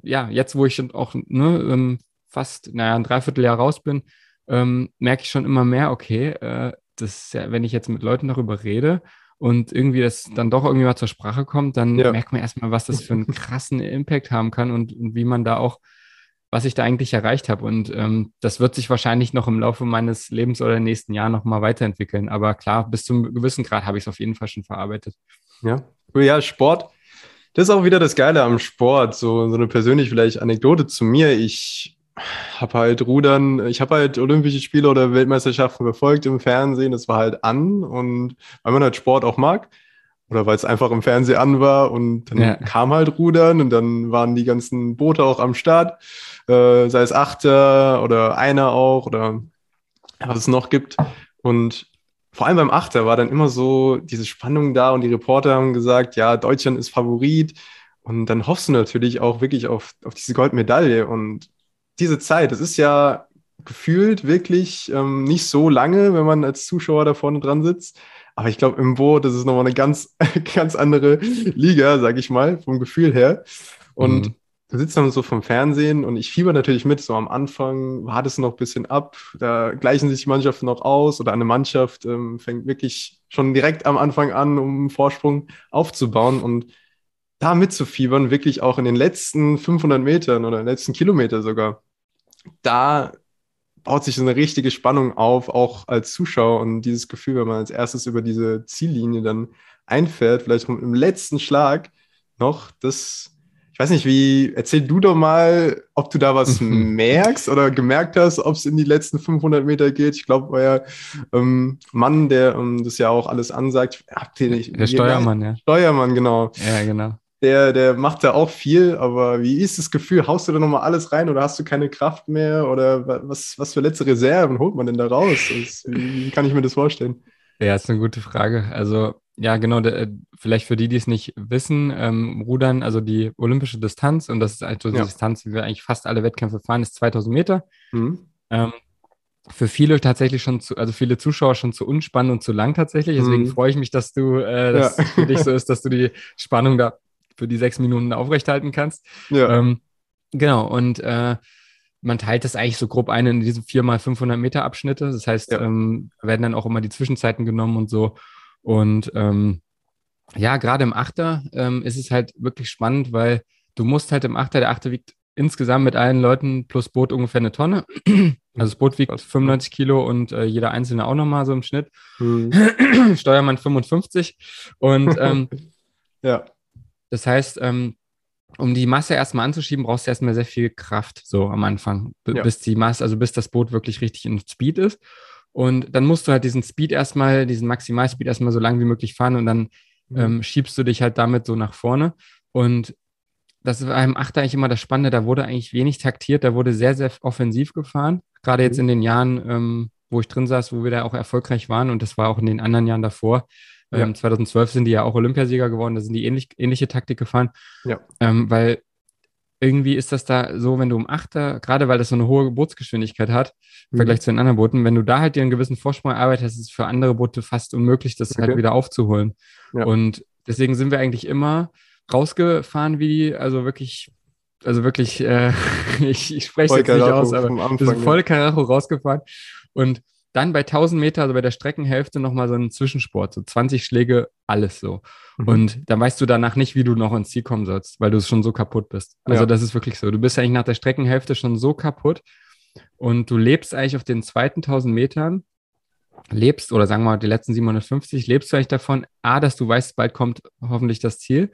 ja, jetzt, wo ich schon auch ne, ähm, fast, naja, ein Dreivierteljahr raus bin, ähm, merke ich schon immer mehr, okay, äh, das ja, wenn ich jetzt mit Leuten darüber rede und irgendwie das dann doch irgendwie mal zur Sprache kommt, dann ja. merkt man erstmal, was das für einen krassen Impact haben kann und, und wie man da auch, was ich da eigentlich erreicht habe. Und ähm, das wird sich wahrscheinlich noch im Laufe meines Lebens oder nächsten Jahr nochmal weiterentwickeln. Aber klar, bis zum gewissen Grad habe ich es auf jeden Fall schon verarbeitet. Ja, ja, Sport. Das ist auch wieder das Geile am Sport. So, so eine persönliche vielleicht Anekdote zu mir. Ich habe halt Rudern, ich habe halt Olympische Spiele oder Weltmeisterschaften verfolgt im Fernsehen, das war halt an und weil man halt Sport auch mag oder weil es einfach im Fernsehen an war und dann ja. kam halt Rudern und dann waren die ganzen Boote auch am Start, äh, sei es Achter oder einer auch oder was es noch gibt. Und vor allem beim Achter war dann immer so diese Spannung da und die Reporter haben gesagt, ja, Deutschland ist Favorit. Und dann hoffst du natürlich auch wirklich auf, auf diese Goldmedaille. Und diese Zeit, das ist ja gefühlt wirklich ähm, nicht so lange, wenn man als Zuschauer da vorne dran sitzt. Aber ich glaube, im Boot, das ist nochmal eine ganz, ganz andere Liga, sag ich mal, vom Gefühl her. Und mhm. du sitzt dann so vom Fernsehen und ich fieber natürlich mit. So am Anfang war das noch ein bisschen ab. Da gleichen sich die Mannschaften noch aus oder eine Mannschaft ähm, fängt wirklich schon direkt am Anfang an, um einen Vorsprung aufzubauen. Und da mitzufiebern, wirklich auch in den letzten 500 Metern oder letzten Kilometer sogar, da baut sich so eine richtige Spannung auf, auch als Zuschauer und dieses Gefühl, wenn man als erstes über diese Ziellinie dann einfährt, vielleicht im letzten Schlag noch, das, ich weiß nicht, wie, erzähl du doch mal, ob du da was merkst oder gemerkt hast, ob es in die letzten 500 Meter geht. Ich glaube, euer ähm, Mann, der ähm, das ja auch alles ansagt, habt ihr nicht. Der Steuermann, ja. Steuermann, genau. Ja, genau. Der, der macht da auch viel, aber wie ist das Gefühl? Haust du da nochmal alles rein oder hast du keine Kraft mehr? Oder was, was für letzte Reserven holt man denn da raus? Das, wie kann ich mir das vorstellen? Ja, ist eine gute Frage. Also ja, genau. Der, vielleicht für die, die es nicht wissen, ähm, Rudern, also die olympische Distanz, und das ist also die ja. Distanz, die wir eigentlich fast alle Wettkämpfe fahren, ist 2000 Meter. Mhm. Ähm, für viele tatsächlich schon zu, also viele Zuschauer schon zu unspannend und zu lang tatsächlich. Deswegen mhm. freue ich mich, dass du, äh, dass ja. für dich so ist, dass du die Spannung da für die sechs Minuten aufrechthalten kannst. Ja. Ähm, genau. Und äh, man teilt das eigentlich so grob ein in diese vier mal 500 Meter Abschnitte. Das heißt, ja. ähm, werden dann auch immer die Zwischenzeiten genommen und so. Und ähm, ja, gerade im Achter ähm, ist es halt wirklich spannend, weil du musst halt im Achter, der Achter wiegt insgesamt mit allen Leuten plus Boot ungefähr eine Tonne. Also das Boot wiegt 95 Kilo und äh, jeder Einzelne auch nochmal so im Schnitt. Mhm. Steuermann 55. Und ähm, ja. Das heißt, ähm, um die Masse erstmal anzuschieben, brauchst du erstmal sehr viel Kraft, so am Anfang, ja. bis die Masse, also bis das Boot wirklich richtig in Speed ist. Und dann musst du halt diesen Speed erstmal, diesen Maximalspeed erstmal so lang wie möglich fahren und dann mhm. ähm, schiebst du dich halt damit so nach vorne. Und das war im Achter eigentlich immer das Spannende, da wurde eigentlich wenig taktiert, da wurde sehr, sehr offensiv gefahren. Gerade jetzt mhm. in den Jahren, ähm, wo ich drin saß, wo wir da auch erfolgreich waren und das war auch in den anderen Jahren davor. Ja. Ähm, 2012 sind die ja auch Olympiasieger geworden, da sind die ähnlich, ähnliche Taktik gefahren. Ja. Ähm, weil irgendwie ist das da so, wenn du um Achter, gerade weil das so eine hohe Bootsgeschwindigkeit hat, im mhm. Vergleich zu den anderen Booten, wenn du da halt dir einen gewissen Vorsprung erarbeitest, ist es für andere Boote fast unmöglich, das halt okay. halt wieder aufzuholen. Ja. Und deswegen sind wir eigentlich immer rausgefahren, wie die, also wirklich, also wirklich, äh, ich, ich spreche es jetzt nicht aus, aber wir sind voll Karacho rausgefahren und dann bei 1000 Meter, also bei der Streckenhälfte, nochmal so einen Zwischensport, so 20 Schläge, alles so. Mhm. Und dann weißt du danach nicht, wie du noch ins Ziel kommen sollst, weil du schon so kaputt bist. Also ja. das ist wirklich so. Du bist eigentlich nach der Streckenhälfte schon so kaputt und du lebst eigentlich auf den zweiten 1000 Metern, lebst, oder sagen wir mal die letzten 750, lebst du eigentlich davon, A, dass du weißt, bald kommt hoffentlich das Ziel.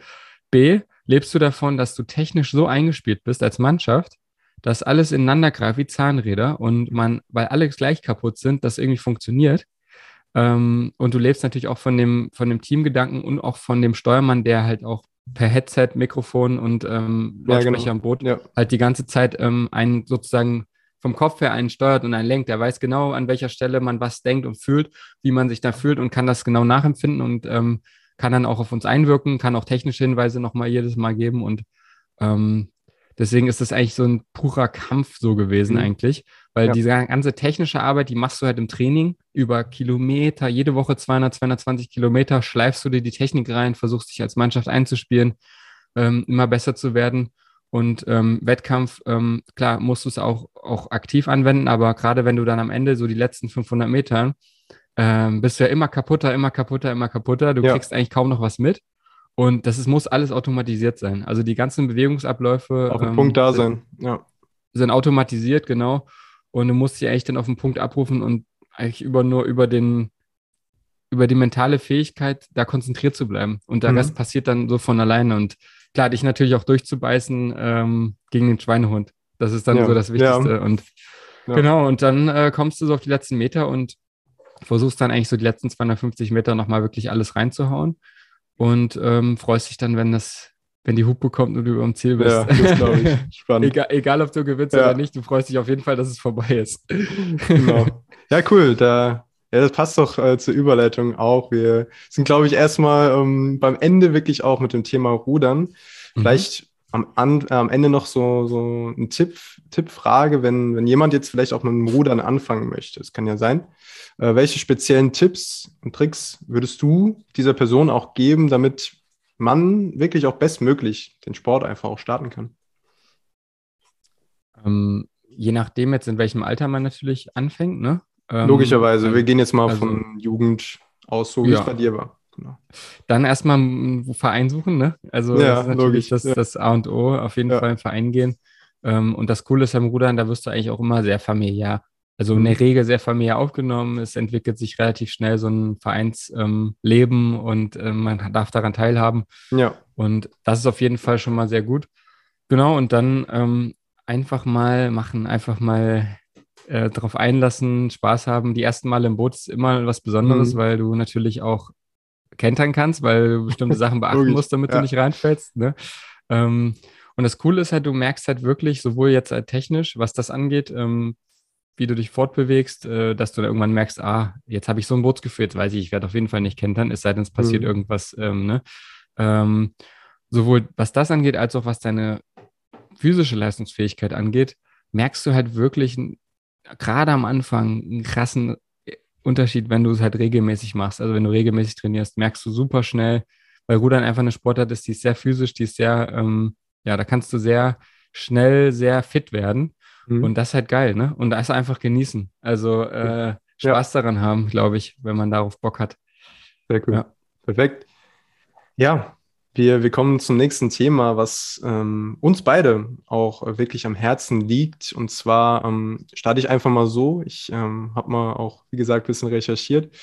B, lebst du davon, dass du technisch so eingespielt bist als Mannschaft, dass alles ineinander greift wie Zahnräder und man, weil alle gleich kaputt sind, das irgendwie funktioniert. Ähm, und du lebst natürlich auch von dem, von dem Teamgedanken und auch von dem Steuermann, der halt auch per Headset, Mikrofon und ähm, Lautsprecher ja, genau. am Boot ja. halt die ganze Zeit ähm, einen sozusagen vom Kopf her einen steuert und einen lenkt. Der weiß genau, an welcher Stelle man was denkt und fühlt, wie man sich da fühlt und kann das genau nachempfinden und ähm, kann dann auch auf uns einwirken, kann auch technische Hinweise nochmal jedes Mal geben und ähm, Deswegen ist das eigentlich so ein purer Kampf so gewesen mhm. eigentlich, weil ja. diese ganze technische Arbeit, die machst du halt im Training über Kilometer, jede Woche 200, 220 Kilometer, schleifst du dir die Technik rein, versuchst dich als Mannschaft einzuspielen, ähm, immer besser zu werden. Und ähm, Wettkampf, ähm, klar, musst du es auch, auch aktiv anwenden, aber gerade wenn du dann am Ende so die letzten 500 Meter ähm, bist du ja immer kaputter, immer kaputter, immer kaputter. Du ja. kriegst eigentlich kaum noch was mit. Und das ist, muss alles automatisiert sein. Also die ganzen Bewegungsabläufe. Auf dem ähm, Punkt da sind, sein, ja. Sind automatisiert, genau. Und du musst sie eigentlich dann auf den Punkt abrufen und eigentlich über nur über den, über die mentale Fähigkeit, da konzentriert zu bleiben. Und der mhm. Rest passiert dann so von alleine. Und klar, dich natürlich auch durchzubeißen ähm, gegen den Schweinehund. Das ist dann ja. so das Wichtigste. Ja. Und ja. genau, und dann äh, kommst du so auf die letzten Meter und versuchst dann eigentlich so die letzten 250 Meter nochmal wirklich alles reinzuhauen und ähm, freust dich dann, wenn das, wenn die Hupe kommt und du über dem Ziel bist. Ja, das glaube ich. Spannend. egal, egal, ob du gewinnst ja. oder nicht, du freust dich auf jeden Fall, dass es vorbei ist. genau. Ja, cool. Da, ja, das passt doch äh, zur Überleitung auch. Wir sind, glaube ich, erstmal ähm, beim Ende wirklich auch mit dem Thema Rudern. Mhm. Vielleicht am, an, äh, am Ende noch so, so ein Tipp, Tippfrage, wenn, wenn jemand jetzt vielleicht auch mit dem Rudern anfangen möchte. Das kann ja sein. Äh, welche speziellen Tipps und Tricks würdest du dieser Person auch geben, damit man wirklich auch bestmöglich den Sport einfach auch starten kann? Ähm, je nachdem jetzt, in welchem Alter man natürlich anfängt, ne? Ähm, Logischerweise. Wir gehen jetzt mal also, von Jugend aus, so wie ja. es bei dir war. Genau. Dann erstmal einen Verein suchen, ne? Also ja, das ist natürlich logisch, das, ja. das, A und O, auf jeden. Fall einen Verein gehen. Ähm, und das Coole ist beim Rudern, da wirst du eigentlich auch immer sehr familiär also in der. Regel sehr familiär aufgenommen. Es entwickelt sich relativ schnell so ein Vereinsleben ähm, und äh, man darf daran teilhaben. Ja. Und das ist auf jeden Fall schon mal sehr gut. Genau, und dann ähm, einfach mal machen, einfach mal äh, darauf einlassen, Spaß haben. Die ersten Male im Boot ist immer was Besonderes, mhm. weil du natürlich auch kentern kannst, weil du bestimmte Sachen beachten musst, damit ja. du nicht reinfällst. Ne? Ähm, und das Coole ist halt, du merkst halt wirklich, sowohl jetzt halt technisch, was das angeht, ähm, wie du dich fortbewegst, äh, dass du da irgendwann merkst, ah, jetzt habe ich so ein Bootsgefühl, jetzt weiß ich, ich werde auf jeden Fall nicht kentern, es sei denn, es passiert mhm. irgendwas. Ähm, ne? ähm, sowohl was das angeht, als auch was deine physische Leistungsfähigkeit angeht, merkst du halt wirklich gerade am Anfang einen krassen äh, Unterschied, wenn du es halt regelmäßig machst. Also wenn du regelmäßig trainierst, merkst du super schnell, weil Rudern einfach eine Sportart ist, die ist sehr physisch, die ist sehr, ähm, ja, da kannst du sehr schnell sehr fit werden. Mhm. Und das ist halt geil, ne? Und das einfach genießen. Also äh, Spaß ja. daran haben, glaube ich, wenn man darauf Bock hat. Sehr cool. Ja. Perfekt. Ja, wir, wir kommen zum nächsten Thema, was ähm, uns beide auch wirklich am Herzen liegt. Und zwar ähm, starte ich einfach mal so. Ich ähm, habe mal auch, wie gesagt, ein bisschen recherchiert.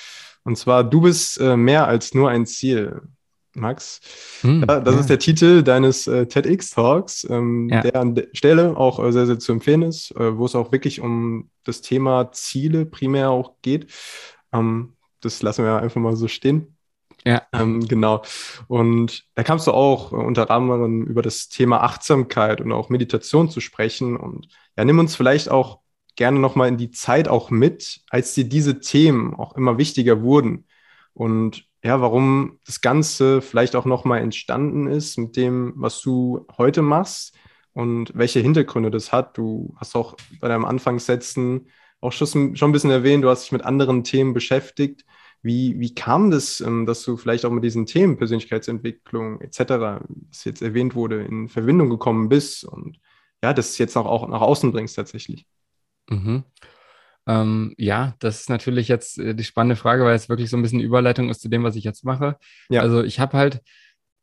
Und zwar, du bist äh, mehr als nur ein Ziel, Max. Hm, ja, das ja. ist der Titel deines äh, TEDx-Talks, ähm, ja. der an der Stelle auch äh, sehr, sehr zu empfehlen ist, äh, wo es auch wirklich um das Thema Ziele primär auch geht. Ähm, das lassen wir einfach mal so stehen. Ja. Ähm, genau. Und da kamst du auch äh, unter anderem über das Thema Achtsamkeit und auch Meditation zu sprechen. Und ja, nimm uns vielleicht auch gerne nochmal in die Zeit auch mit, als dir diese Themen auch immer wichtiger wurden. Und ja, warum das Ganze vielleicht auch nochmal entstanden ist mit dem, was du heute machst und welche Hintergründe das hat. Du hast auch bei deinem Anfangssätzen auch schon, schon ein bisschen erwähnt, du hast dich mit anderen Themen beschäftigt. Wie, wie kam das, ähm, dass du vielleicht auch mit diesen Themen Persönlichkeitsentwicklung etc., was jetzt erwähnt wurde, in Verbindung gekommen bist und ja, das jetzt auch, auch nach außen bringst tatsächlich? Mhm. Ähm, ja, das ist natürlich jetzt äh, die spannende Frage, weil es wirklich so ein bisschen Überleitung ist zu dem, was ich jetzt mache. Ja. Also ich habe halt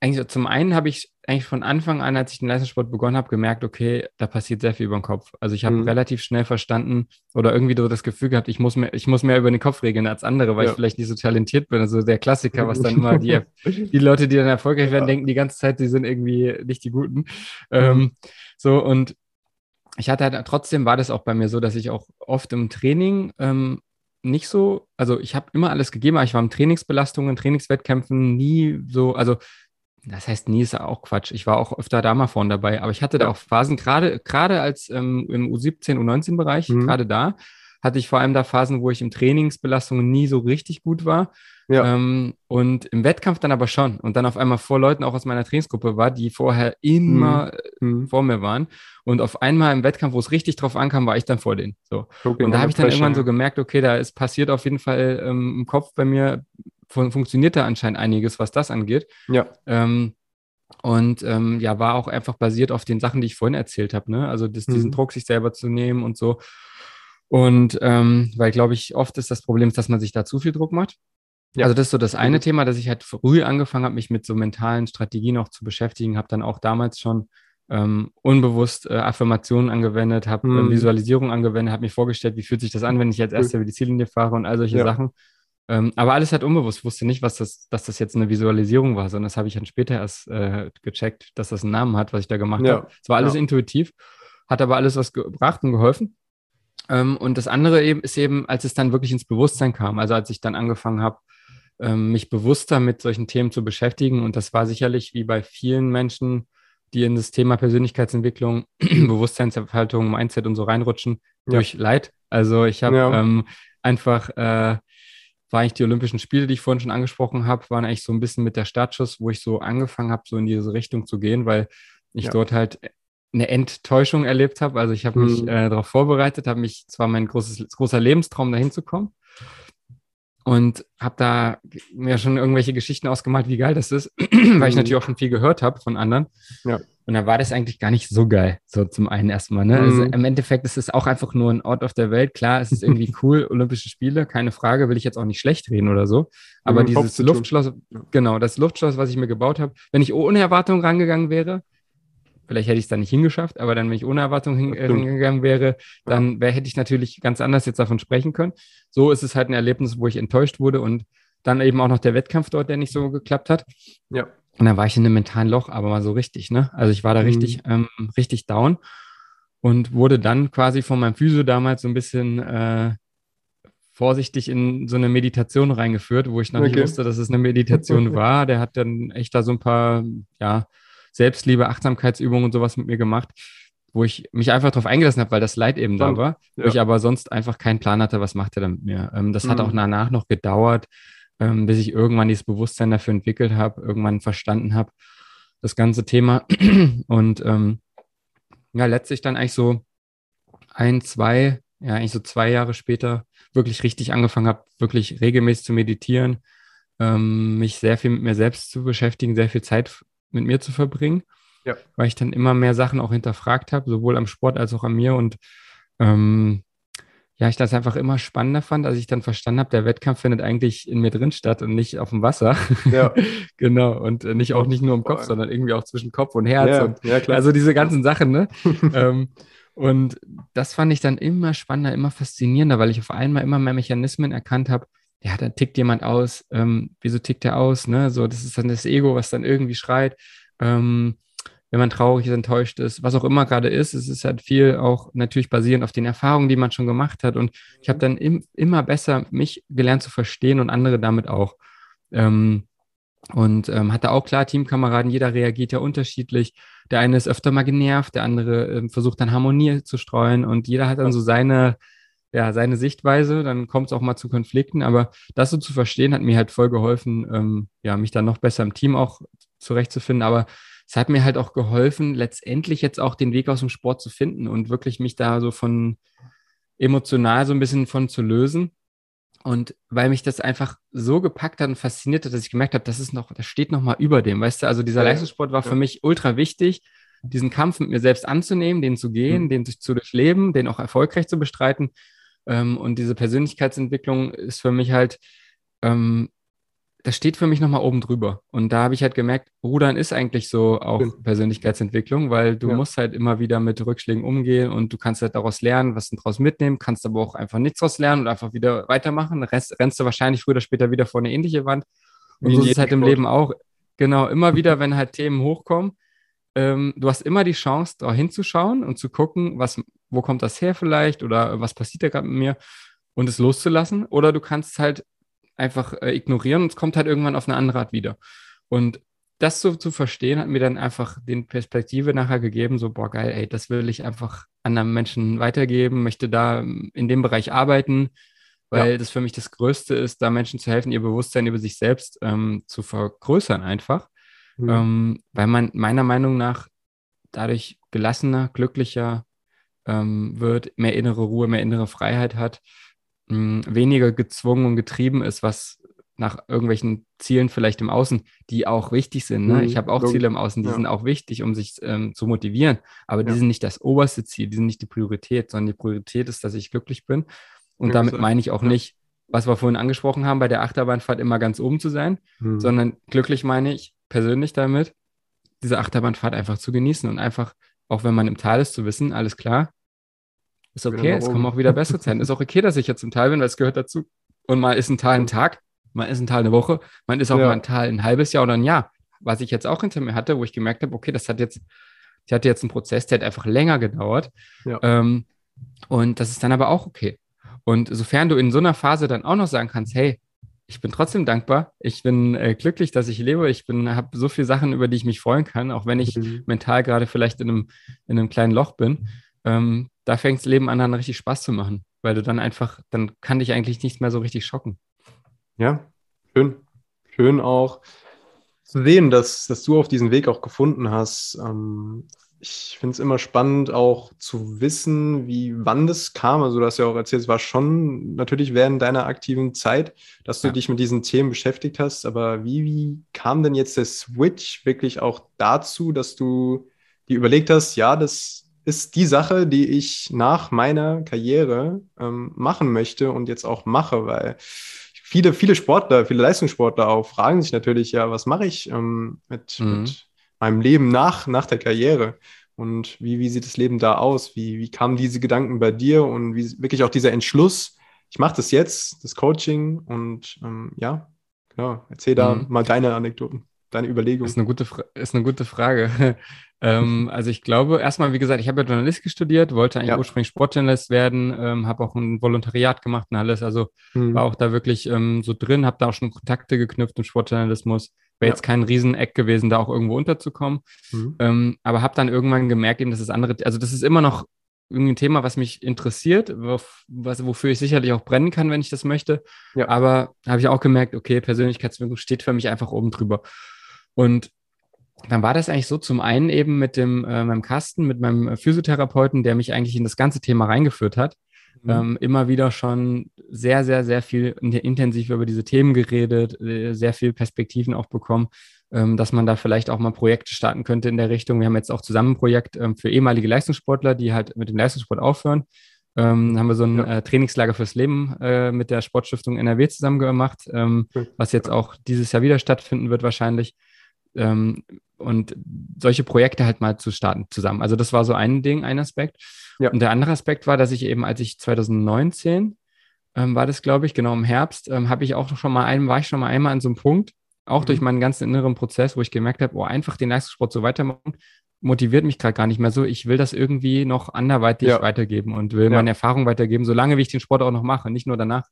eigentlich zum einen habe ich eigentlich von Anfang an, als ich den Leistungssport begonnen habe, gemerkt, okay, da passiert sehr viel über den Kopf. Also ich habe mhm. relativ schnell verstanden oder irgendwie so das Gefühl gehabt, ich muss mehr, ich muss mehr über den Kopf regeln als andere, weil ja. ich vielleicht nicht so talentiert bin. Also der Klassiker, was dann immer die, die Leute, die dann erfolgreich werden, ja. denken die ganze Zeit, die sind irgendwie nicht die Guten. Mhm. Ähm, so und ich hatte halt trotzdem war das auch bei mir so, dass ich auch oft im Training ähm, nicht so, also ich habe immer alles gegeben, aber ich war in Trainingsbelastungen, Trainingswettkämpfen nie so, also das heißt, nie ist auch Quatsch. Ich war auch öfter da mal vorne dabei, aber ich hatte da auch Phasen, gerade gerade als ähm, im U17, U19-Bereich, mhm. gerade da, hatte ich vor allem da Phasen, wo ich im Trainingsbelastungen nie so richtig gut war. Ja. Ähm, und im Wettkampf dann aber schon. Und dann auf einmal vor Leuten auch aus meiner Trainingsgruppe war, die vorher immer mhm. mhm. vor mir waren. Und auf einmal im Wettkampf, wo es richtig drauf ankam, war ich dann vor denen. So. Okay, und da habe ich dann irgendwann so gemerkt, okay, da ist passiert auf jeden Fall ähm, im Kopf bei mir fun funktioniert da anscheinend einiges, was das angeht. Ja. Ähm, und ähm, ja, war auch einfach basiert auf den Sachen, die ich vorhin erzählt habe, ne? Also das, diesen mhm. Druck, sich selber zu nehmen und so. Und ähm, weil, glaube ich, oft ist das Problem, dass man sich da zu viel Druck macht. Ja. Also das ist so das eine. Thema, dass ich halt früh angefangen habe, mich mit so mentalen Strategien auch zu beschäftigen, habe dann auch damals schon ähm, unbewusst äh, Affirmationen angewendet, habe mhm. äh, Visualisierung angewendet, habe mir vorgestellt, wie fühlt sich das an, wenn ich jetzt erst über die Ziellinie fahre und all solche ja. Sachen. Ähm, aber alles halt unbewusst. Wusste nicht, was das, dass das jetzt eine Visualisierung war, sondern das habe ich dann später erst äh, gecheckt, dass das einen Namen hat, was ich da gemacht ja. habe. Es war alles intuitiv, hat aber alles was gebracht und geholfen. Ähm, und das andere eben ist eben, als es dann wirklich ins Bewusstsein kam, also als ich dann angefangen habe, ähm, mich bewusster mit solchen Themen zu beschäftigen. Und das war sicherlich wie bei vielen Menschen, die in das Thema Persönlichkeitsentwicklung, Bewusstseinserhaltung, Mindset und so reinrutschen, ja. durch Leid. Also ich habe ähm, einfach äh, war eigentlich die Olympischen Spiele, die ich vorhin schon angesprochen habe, waren eigentlich so ein bisschen mit der Startschuss, wo ich so angefangen habe, so in diese Richtung zu gehen, weil ich ja. dort halt eine Enttäuschung erlebt habe. Also ich habe mhm. mich äh, darauf vorbereitet, habe mich, zwar mein großes, großer Lebenstraum, dahin zu kommen und habe da mir schon irgendwelche Geschichten ausgemalt, wie geil das ist, weil ich mhm. natürlich auch schon viel gehört habe von anderen. Ja. Und da war das eigentlich gar nicht so geil, so zum einen erstmal. Ne? Also mhm. Also im Endeffekt ist es auch einfach nur ein Ort auf der Welt. Klar, es ist irgendwie cool, Olympische Spiele, keine Frage, will ich jetzt auch nicht schlecht reden oder so. Aber mhm, dieses Luftschloss, genau, das Luftschloss, was ich mir gebaut habe, wenn ich ohne Erwartung rangegangen wäre, Vielleicht hätte ich es dann nicht hingeschafft, aber dann, wenn ich ohne Erwartung hingegangen wäre, dann wär, hätte ich natürlich ganz anders jetzt davon sprechen können. So ist es halt ein Erlebnis, wo ich enttäuscht wurde und dann eben auch noch der Wettkampf dort, der nicht so geklappt hat. Ja. Und dann war ich in einem mentalen Loch, aber mal so richtig, ne? Also ich war da mhm. richtig, ähm, richtig down und wurde dann quasi von meinem Physio damals so ein bisschen äh, vorsichtig in so eine Meditation reingeführt, wo ich noch okay. nicht wusste, dass es eine Meditation war. Der hat dann echt da so ein paar, ja, Selbstliebe, Achtsamkeitsübungen und sowas mit mir gemacht, wo ich mich einfach darauf eingelassen habe, weil das Leid eben da war, ja. wo ich aber sonst einfach keinen Plan hatte, was macht er da mit mir. Ähm, das mhm. hat auch danach noch gedauert, ähm, bis ich irgendwann dieses Bewusstsein dafür entwickelt habe, irgendwann verstanden habe, das ganze Thema. Und ähm, ja, letztlich dann eigentlich so ein, zwei, ja, eigentlich so zwei Jahre später wirklich richtig angefangen habe, wirklich regelmäßig zu meditieren, ähm, mich sehr viel mit mir selbst zu beschäftigen, sehr viel Zeit mit mir zu verbringen, ja. weil ich dann immer mehr Sachen auch hinterfragt habe, sowohl am Sport als auch an mir und ähm, ja, ich das einfach immer spannender fand, als ich dann verstanden habe, der Wettkampf findet eigentlich in mir drin statt und nicht auf dem Wasser. Ja. genau. Und äh, nicht auch nicht nur im Kopf, sondern irgendwie auch zwischen Kopf und Herz. Ja, und, ja, klar. Also diese ganzen Sachen, ne? ähm, und das fand ich dann immer spannender, immer faszinierender, weil ich auf einmal immer mehr Mechanismen erkannt habe. Ja, da tickt jemand aus. Ähm, wieso tickt er aus? Ne? So, das ist dann das Ego, was dann irgendwie schreit. Ähm, wenn man traurig ist, enttäuscht ist, was auch immer gerade ist. Es ist halt viel auch natürlich basierend auf den Erfahrungen, die man schon gemacht hat. Und ich habe dann im, immer besser mich gelernt zu verstehen und andere damit auch. Ähm, und ähm, hatte auch klar Teamkameraden, jeder reagiert ja unterschiedlich. Der eine ist öfter mal genervt, der andere ähm, versucht dann Harmonie zu streuen und jeder hat dann so seine, ja, seine Sichtweise, dann kommt es auch mal zu Konflikten, aber das so zu verstehen, hat mir halt voll geholfen, ähm, ja, mich dann noch besser im Team auch zurechtzufinden, aber es hat mir halt auch geholfen, letztendlich jetzt auch den Weg aus dem Sport zu finden und wirklich mich da so von emotional so ein bisschen von zu lösen. Und weil mich das einfach so gepackt hat und fasziniert hat, dass ich gemerkt habe, das ist noch, das steht noch mal über dem, weißt du? Also dieser Leistungssport war für mich ultra wichtig, diesen Kampf mit mir selbst anzunehmen, den zu gehen, mhm. den zu durchleben, den auch erfolgreich zu bestreiten. Ähm, und diese Persönlichkeitsentwicklung ist für mich halt ähm, das steht für mich nochmal oben drüber. Und da habe ich halt gemerkt, Rudern ist eigentlich so auch Stimmt. Persönlichkeitsentwicklung, weil du ja. musst halt immer wieder mit Rückschlägen umgehen und du kannst halt daraus lernen, was du daraus mitnehmen, kannst aber auch einfach nichts daraus lernen und einfach wieder weitermachen. Rest, rennst du wahrscheinlich früher oder später wieder vor eine ähnliche Wand. Und so ist es halt im Leben auch. Genau, immer wieder, wenn halt Themen hochkommen, ähm, du hast immer die Chance, da hinzuschauen und zu gucken, was, wo kommt das her vielleicht oder was passiert da gerade mit mir und es loszulassen. Oder du kannst halt einfach äh, ignorieren und es kommt halt irgendwann auf eine andere Art wieder. Und das so zu verstehen, hat mir dann einfach den Perspektive nachher gegeben, so, boah, geil, ey, das will ich einfach anderen Menschen weitergeben, möchte da in dem Bereich arbeiten, weil ja. das für mich das Größte ist, da Menschen zu helfen, ihr Bewusstsein über sich selbst ähm, zu vergrößern einfach. Mhm. Ähm, weil man meiner Meinung nach dadurch gelassener, glücklicher ähm, wird, mehr innere Ruhe, mehr innere Freiheit hat mh, weniger gezwungen und getrieben ist, was nach irgendwelchen Zielen vielleicht im Außen, die auch wichtig sind. Ne? Mhm, ich habe auch Ziele im Außen, die ja. sind auch wichtig, um sich ähm, zu motivieren, aber ja. die sind nicht das oberste Ziel, die sind nicht die Priorität, sondern die Priorität ist, dass ich glücklich bin. Und ja, damit meine ich auch nicht, was wir vorhin angesprochen haben, bei der Achterbahnfahrt immer ganz oben zu sein, mhm. sondern glücklich meine ich persönlich damit, diese Achterbahnfahrt einfach zu genießen und einfach, auch wenn man im Tal ist, zu wissen, alles klar, ist okay, es kommen auch wieder bessere Zeiten. Ist auch okay, dass ich jetzt im Tal bin, weil es gehört dazu. Und mal ist ein Tal ein Tag, mal ist ein Tal eine Woche, man ist auch ja. mal ein Tal ein halbes Jahr oder ein Jahr. Was ich jetzt auch hinter mir hatte, wo ich gemerkt habe, okay, das hat jetzt, ich hatte jetzt einen Prozess, der hat einfach länger gedauert. Ja. Ähm, und das ist dann aber auch okay. Und sofern du in so einer Phase dann auch noch sagen kannst, hey, ich bin trotzdem dankbar. Ich bin äh, glücklich, dass ich lebe. Ich bin, habe so viele Sachen, über die ich mich freuen kann, auch wenn ich mhm. mental gerade vielleicht in einem, in einem kleinen Loch bin ähm, da fängt das Leben an, dann richtig Spaß zu machen, weil du dann einfach, dann kann dich eigentlich nichts mehr so richtig schocken. Ja, schön. Schön auch zu sehen, dass, dass du auf diesen Weg auch gefunden hast. Ähm, ich finde es immer spannend, auch zu wissen, wie wann das kam. Also, du hast ja auch erzählt, es war schon natürlich während deiner aktiven Zeit, dass du ja. dich mit diesen Themen beschäftigt hast. Aber wie, wie kam denn jetzt der Switch wirklich auch dazu, dass du dir überlegt hast, ja, das, ist die Sache, die ich nach meiner Karriere ähm, machen möchte und jetzt auch mache, weil viele, viele Sportler, viele Leistungssportler auch fragen sich natürlich, ja, was mache ich ähm, mit, mhm. mit, meinem Leben nach, nach der Karriere? Und wie, wie sieht das Leben da aus? Wie, wie kamen diese Gedanken bei dir und wie wirklich auch dieser Entschluss, ich mache das jetzt, das Coaching und ähm, ja, genau, erzähl da mhm. mal deine Anekdoten. deine Überlegung? Ist eine gute, ist eine gute Frage. ähm, also ich glaube, erstmal, wie gesagt, ich habe ja Journalistik studiert, wollte eigentlich ja. ursprünglich Sportjournalist werden, ähm, habe auch ein Volontariat gemacht und alles. Also mhm. war auch da wirklich ähm, so drin, habe da auch schon Kontakte geknüpft im Sportjournalismus. Wäre ja. jetzt kein Rieseneck gewesen, da auch irgendwo unterzukommen. Mhm. Ähm, aber habe dann irgendwann gemerkt, eben, dass das andere, also das ist immer noch irgendwie ein Thema, was mich interessiert, was, wofür ich sicherlich auch brennen kann, wenn ich das möchte. Ja. Aber habe ich auch gemerkt, okay, Persönlichkeitsentwicklung steht für mich einfach oben drüber. Und dann war das eigentlich so zum einen eben mit dem äh, meinem Kasten, mit meinem Physiotherapeuten, der mich eigentlich in das ganze Thema reingeführt hat. Mhm. Ähm, immer wieder schon sehr, sehr, sehr viel intensiv über diese Themen geredet, äh, sehr viel Perspektiven auch bekommen ähm, dass man da vielleicht auch mal Projekte starten könnte in der Richtung. Wir haben jetzt auch zusammen ein Projekt ähm, für ehemalige Leistungssportler, die halt mit dem Leistungssport aufhören. Ähm, haben wir so ein ja. äh, Trainingslager fürs Leben äh, mit der Sportstiftung NRW zusammen gemacht, ähm, was jetzt auch dieses Jahr wieder stattfinden wird wahrscheinlich. Ähm, und solche Projekte halt mal zu starten zusammen. Also das war so ein Ding, ein Aspekt. Ja. Und der andere Aspekt war, dass ich eben, als ich 2019 ähm, war das, glaube ich, genau im Herbst, ähm, habe ich auch schon mal einen, war ich schon mal einmal an so einem Punkt, auch mhm. durch meinen ganzen inneren Prozess, wo ich gemerkt habe, oh, einfach den Leistungssport so weitermachen, motiviert mich gerade gar nicht mehr so. Ich will das irgendwie noch anderweitig ja. weitergeben und will ja. meine Erfahrung weitergeben, solange wie ich den Sport auch noch mache, nicht nur danach.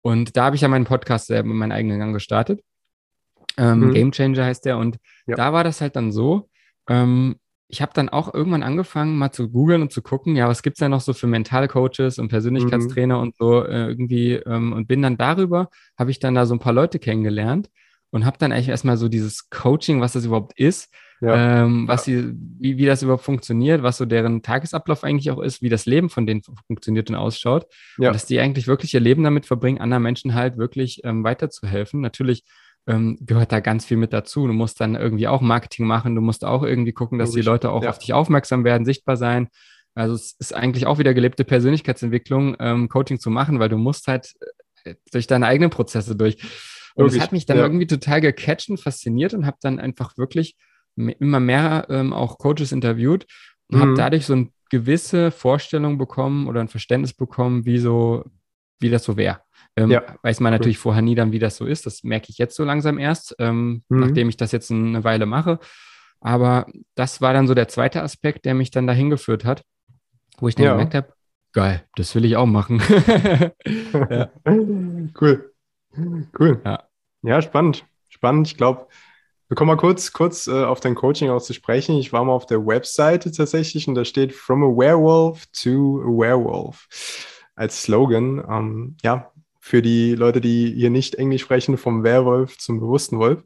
Und da habe ich ja meinen Podcast selber, meinen eigenen Gang gestartet. Ähm, mhm. Game Changer heißt der. Und ja. da war das halt dann so, ähm, ich habe dann auch irgendwann angefangen, mal zu googeln und zu gucken, ja, was gibt es da noch so für Mentalcoaches und Persönlichkeitstrainer mhm. und so äh, irgendwie ähm, und bin dann darüber, habe ich dann da so ein paar Leute kennengelernt und habe dann eigentlich erstmal so dieses Coaching, was das überhaupt ist, ja. ähm, was ja. sie, wie, wie das überhaupt funktioniert, was so deren Tagesablauf eigentlich auch ist, wie das Leben von denen funktioniert und ausschaut. Ja. Und dass die eigentlich wirklich ihr Leben damit verbringen, anderen Menschen halt wirklich ähm, weiterzuhelfen. Natürlich ähm, gehört da ganz viel mit dazu. Du musst dann irgendwie auch Marketing machen, du musst auch irgendwie gucken, dass die Leute auch ja. auf dich aufmerksam werden, sichtbar sein. Also es ist eigentlich auch wieder gelebte Persönlichkeitsentwicklung, ähm, Coaching zu machen, weil du musst halt äh, durch deine eigenen Prozesse durch. Und es hat mich dann ja. irgendwie total gecatcht und fasziniert und habe dann einfach wirklich immer mehr ähm, auch Coaches interviewt und mhm. habe dadurch so eine gewisse Vorstellung bekommen oder ein Verständnis bekommen, wie so, wie das so wäre. Ähm, ja. Weiß man natürlich cool. vorher nie dann, wie das so ist. Das merke ich jetzt so langsam erst, ähm, mhm. nachdem ich das jetzt eine Weile mache. Aber das war dann so der zweite Aspekt, der mich dann dahin geführt hat, wo ich dann ja. gemerkt habe, geil, das will ich auch machen. ja. Cool. Cool. Ja. ja, spannend. Spannend. Ich glaube, wir kommen mal kurz, kurz äh, auf dein Coaching auch zu sprechen. Ich war mal auf der Webseite tatsächlich und da steht From a Werewolf to a Werewolf als Slogan. Ähm, ja, für die Leute, die hier nicht Englisch sprechen, vom Werwolf zum bewussten Wolf.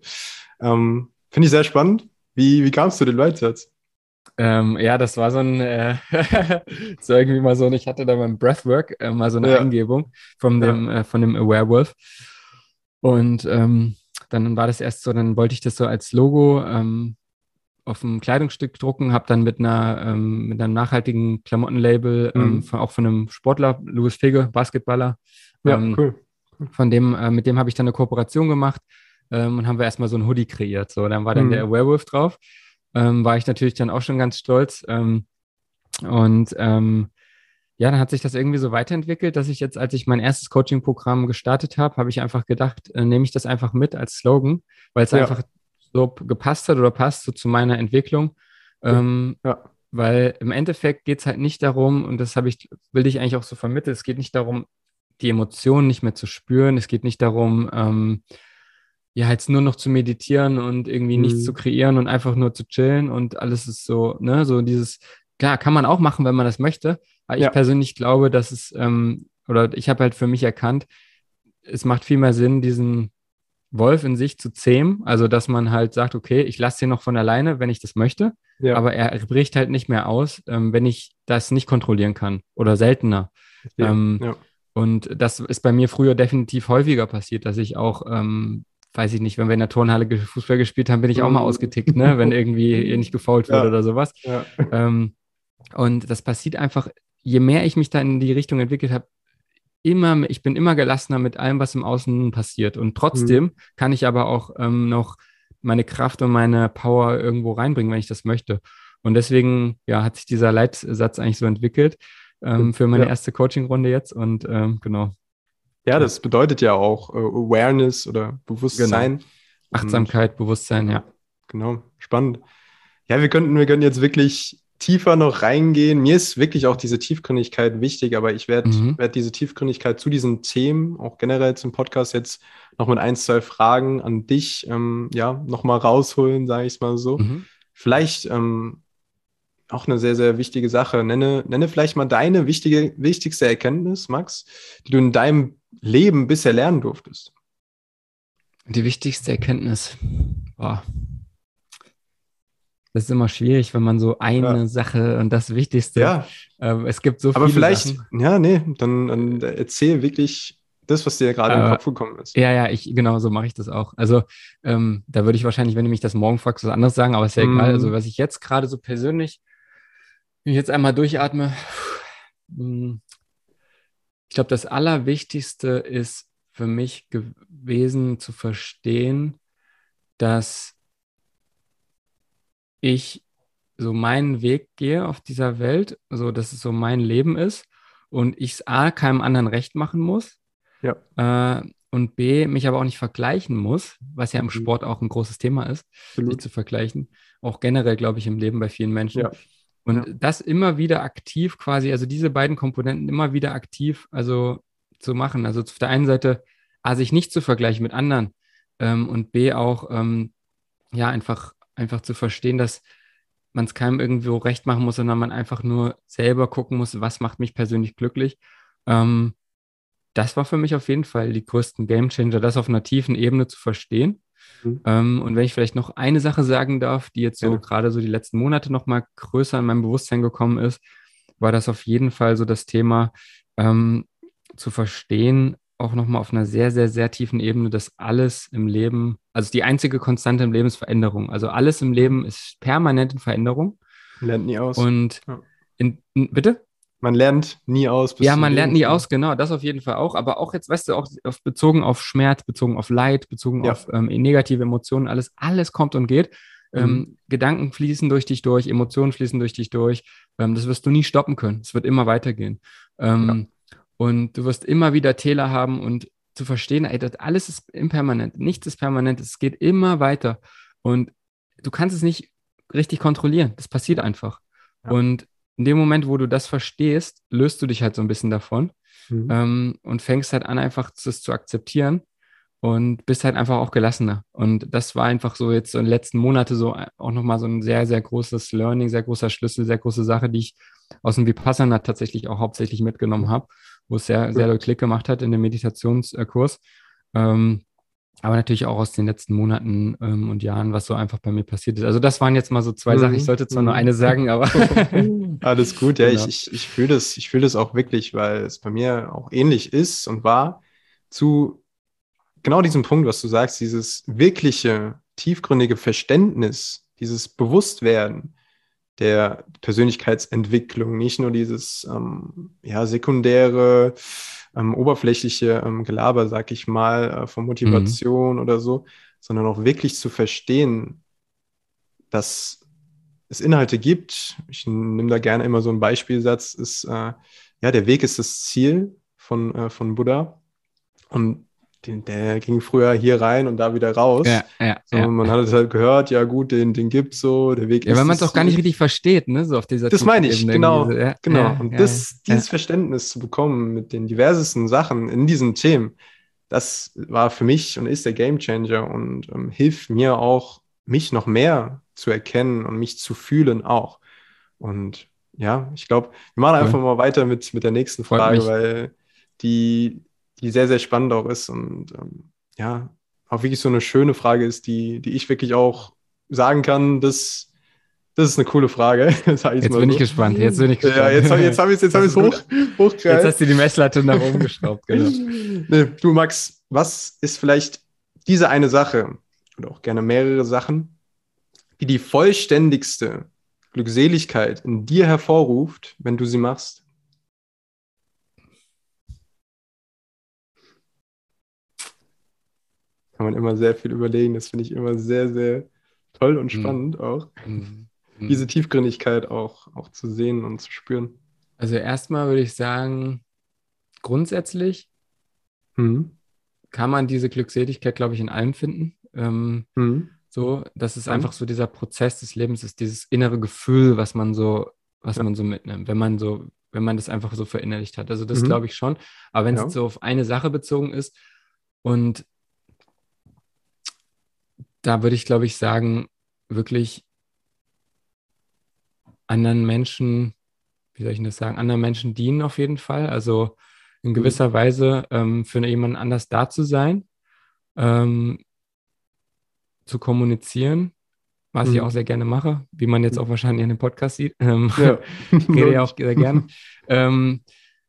Ähm, Finde ich sehr spannend. Wie, wie kamst du den Leitsatz? Ähm, ja, das war so ein, äh, so irgendwie mal so, ich hatte da beim Breathwork äh, mal so eine ja. Eingebung von dem, ja. äh, von dem Werewolf. Und ähm, dann war das erst so, dann wollte ich das so als Logo ähm, auf ein Kleidungsstück drucken, habe dann mit einer ähm, mit einem nachhaltigen Klamottenlabel, ähm, mhm. von, auch von einem Sportler, Louis Fege, Basketballer, ja, ähm, cool. Von dem, äh, mit dem habe ich dann eine Kooperation gemacht ähm, und haben wir erstmal so ein Hoodie kreiert. So, dann war dann mhm. der Werewolf drauf. Ähm, war ich natürlich dann auch schon ganz stolz. Ähm, und ähm, ja, dann hat sich das irgendwie so weiterentwickelt, dass ich jetzt, als ich mein erstes Coaching-Programm gestartet habe, habe ich einfach gedacht, äh, nehme ich das einfach mit als Slogan, weil es ja. einfach so gepasst hat oder passt so zu meiner Entwicklung. Ähm, ja. Weil im Endeffekt geht es halt nicht darum, und das habe ich, will ich eigentlich auch so vermitteln, es geht nicht darum, die Emotionen nicht mehr zu spüren. Es geht nicht darum, ähm, ja, jetzt nur noch zu meditieren und irgendwie mhm. nichts zu kreieren und einfach nur zu chillen und alles ist so, ne, so dieses, klar, kann man auch machen, wenn man das möchte. Aber ja. ich persönlich glaube, dass es, ähm, oder ich habe halt für mich erkannt, es macht viel mehr Sinn, diesen Wolf in sich zu zähmen. Also, dass man halt sagt, okay, ich lasse den noch von alleine, wenn ich das möchte. Ja. Aber er bricht halt nicht mehr aus, ähm, wenn ich das nicht kontrollieren kann oder seltener. Ja. Ähm, ja. Und das ist bei mir früher definitiv häufiger passiert, dass ich auch, ähm, weiß ich nicht, wenn wir in der Turnhalle Fußball gespielt haben, bin ich auch mal mhm. ausgetickt, ne? wenn irgendwie nicht gefault wird ja. oder sowas. Ja. Ähm, und das passiert einfach, je mehr ich mich da in die Richtung entwickelt habe, immer, ich bin immer gelassener mit allem, was im Außen passiert. Und trotzdem mhm. kann ich aber auch ähm, noch meine Kraft und meine Power irgendwo reinbringen, wenn ich das möchte. Und deswegen, ja, hat sich dieser Leitsatz eigentlich so entwickelt ähm, für meine ja. erste Coaching-Runde jetzt und ähm, genau. Ja, das bedeutet ja auch äh, Awareness oder Bewusstsein. Genau. Achtsamkeit, Und, Bewusstsein, ja. Genau, spannend. Ja, wir könnten, wir könnten jetzt wirklich tiefer noch reingehen. Mir ist wirklich auch diese Tiefgründigkeit wichtig, aber ich werde mhm. werd diese Tiefgründigkeit zu diesen Themen, auch generell zum Podcast jetzt noch mit ein, zwei Fragen an dich, ähm, ja, nochmal rausholen, sage ich es mal so. Mhm. Vielleicht ähm, auch eine sehr, sehr wichtige Sache. Nenne, nenne vielleicht mal deine wichtige, wichtigste Erkenntnis, Max, die du in deinem Leben bisher lernen durftest. Die wichtigste Erkenntnis. Boah. Das ist immer schwierig, wenn man so eine ja. Sache und das Wichtigste. Ja. Ähm, es gibt so viele. Aber vielleicht, Sachen. ja, nee, dann, dann erzähl wirklich das, was dir gerade äh, in den Kopf gekommen ist. Ja, ja, ich, genau, so mache ich das auch. Also, ähm, da würde ich wahrscheinlich, wenn du mich das morgen fragst, was anderes sagen, aber ist ja mm. egal. Also, was ich jetzt gerade so persönlich, wenn ich jetzt einmal durchatme, hm, ich glaube, das Allerwichtigste ist für mich gewesen zu verstehen, dass ich so meinen Weg gehe auf dieser Welt, so dass es so mein Leben ist und ich es A, keinem anderen recht machen muss. Ja. Äh, und B, mich aber auch nicht vergleichen muss, was ja im mhm. Sport auch ein großes Thema ist, Absolut. sich zu vergleichen. Auch generell, glaube ich, im Leben bei vielen Menschen. Ja. Und ja. das immer wieder aktiv quasi, also diese beiden Komponenten immer wieder aktiv, also zu machen. Also auf der einen Seite, A, sich nicht zu vergleichen mit anderen ähm, und B, auch, ähm, ja, einfach einfach zu verstehen, dass man es keinem irgendwo recht machen muss, sondern man einfach nur selber gucken muss, was macht mich persönlich glücklich. Ähm, das war für mich auf jeden Fall die größten Gamechanger, das auf einer tiefen Ebene zu verstehen. Mhm. Ähm, und wenn ich vielleicht noch eine Sache sagen darf, die jetzt so ja. gerade so die letzten Monate noch mal größer in meinem Bewusstsein gekommen ist, war das auf jeden Fall so das Thema ähm, zu verstehen, auch nochmal auf einer sehr, sehr, sehr tiefen Ebene, dass alles im Leben, also die einzige Konstante im Leben ist Veränderung. Also alles im Leben ist permanent in Veränderung. Lernt nie aus. Und ja. in, in, bitte? Man lernt nie aus. Ja, man lernt nie aus, genau, das auf jeden Fall auch. Aber auch jetzt, weißt du, auch auf, bezogen auf Schmerz, bezogen auf Leid, bezogen ja. auf ähm, negative Emotionen, alles, alles kommt und geht. Mhm. Ähm, Gedanken fließen durch dich durch, Emotionen fließen durch dich durch. Ähm, das wirst du nie stoppen können. Es wird immer weitergehen. Ähm, ja. Und du wirst immer wieder Täler haben und zu verstehen, ey, das alles ist impermanent, nichts ist permanent, es geht immer weiter. Und du kannst es nicht richtig kontrollieren. Das passiert einfach. Ja. Und in dem Moment, wo du das verstehst, löst du dich halt so ein bisschen davon mhm. ähm, und fängst halt an, einfach das zu akzeptieren und bist halt einfach auch gelassener. Und das war einfach so jetzt so in den letzten Monaten so auch nochmal so ein sehr, sehr großes Learning, sehr großer Schlüssel, sehr große Sache, die ich aus dem Vipassana tatsächlich auch hauptsächlich mitgenommen habe wo es sehr, sehr doll Klick gemacht hat in dem Meditationskurs. Ähm, aber natürlich auch aus den letzten Monaten ähm, und Jahren, was so einfach bei mir passiert ist. Also das waren jetzt mal so zwei mhm. Sachen. Ich sollte zwar mhm. nur eine sagen, aber alles gut. Ja, genau. ich, ich, ich fühle das, ich fühle das auch wirklich, weil es bei mir auch ähnlich ist und war zu genau diesem Punkt, was du sagst, dieses wirkliche, tiefgründige Verständnis, dieses Bewusstwerden, der Persönlichkeitsentwicklung, nicht nur dieses ähm, ja, sekundäre, ähm, oberflächliche ähm, Gelaber, sag ich mal, äh, von Motivation mhm. oder so, sondern auch wirklich zu verstehen, dass es Inhalte gibt. Ich nehme da gerne immer so einen Beispielsatz, ist, äh, ja, der Weg ist das Ziel von, äh, von Buddha. Und den, der ging früher hier rein und da wieder raus. Ja, ja, so, ja. Man hat es halt gehört, ja gut, den, den es so, der Weg ja, ist. Ja, weil man es auch gar nicht richtig versteht, ne, so auf dieser Das meine ich, genau. Ja, genau. Und das, dieses Verständnis zu bekommen mit den diversesten Sachen in diesen Themen, das war für mich und ist der Gamechanger und ähm, hilft mir auch, mich noch mehr zu erkennen und mich zu fühlen auch. Und ja, ich glaube, wir machen einfach mal weiter mit, mit der nächsten Frage, weil die, die sehr, sehr spannend auch ist und ähm, ja, auch wirklich so eine schöne Frage ist, die, die ich wirklich auch sagen kann, dass das ist eine coole Frage. jetzt bin so. ich gespannt. Jetzt bin ich gespannt. Ja, jetzt, jetzt habe ich es jetzt hoch, hochgereicht. Jetzt hast du die Messlatte nach oben geschraubt. Genau. Nee, du, Max, was ist vielleicht diese eine Sache oder auch gerne mehrere Sachen, die die vollständigste Glückseligkeit in dir hervorruft, wenn du sie machst? kann man immer sehr viel überlegen. Das finde ich immer sehr, sehr toll und mhm. spannend mhm. auch. Mhm. Diese Tiefgründigkeit auch, auch zu sehen und zu spüren. Also erstmal würde ich sagen, grundsätzlich mhm. kann man diese Glückseligkeit, glaube ich, in allem finden. Ähm, So, dass es einfach so dieser Prozess des Lebens ist, dieses innere Gefühl, was man so, was ja. man so mitnimmt, wenn man so, wenn man das einfach so verinnerlicht hat. Also das mhm. glaube ich schon. Aber wenn es ja. so auf eine Sache bezogen ist und da würde ich, glaube ich, sagen, wirklich anderen Menschen, wie soll ich das sagen, anderen Menschen dienen auf jeden Fall. Also in mhm. gewisser mhm. Weise ähm, für jemanden anders da zu sein, ähm, zu kommunizieren, was mhm. ich auch sehr gerne mache, wie man jetzt auch wahrscheinlich in dem Podcast sieht. Ähm, ja. rede ja auch sehr gerne. ähm,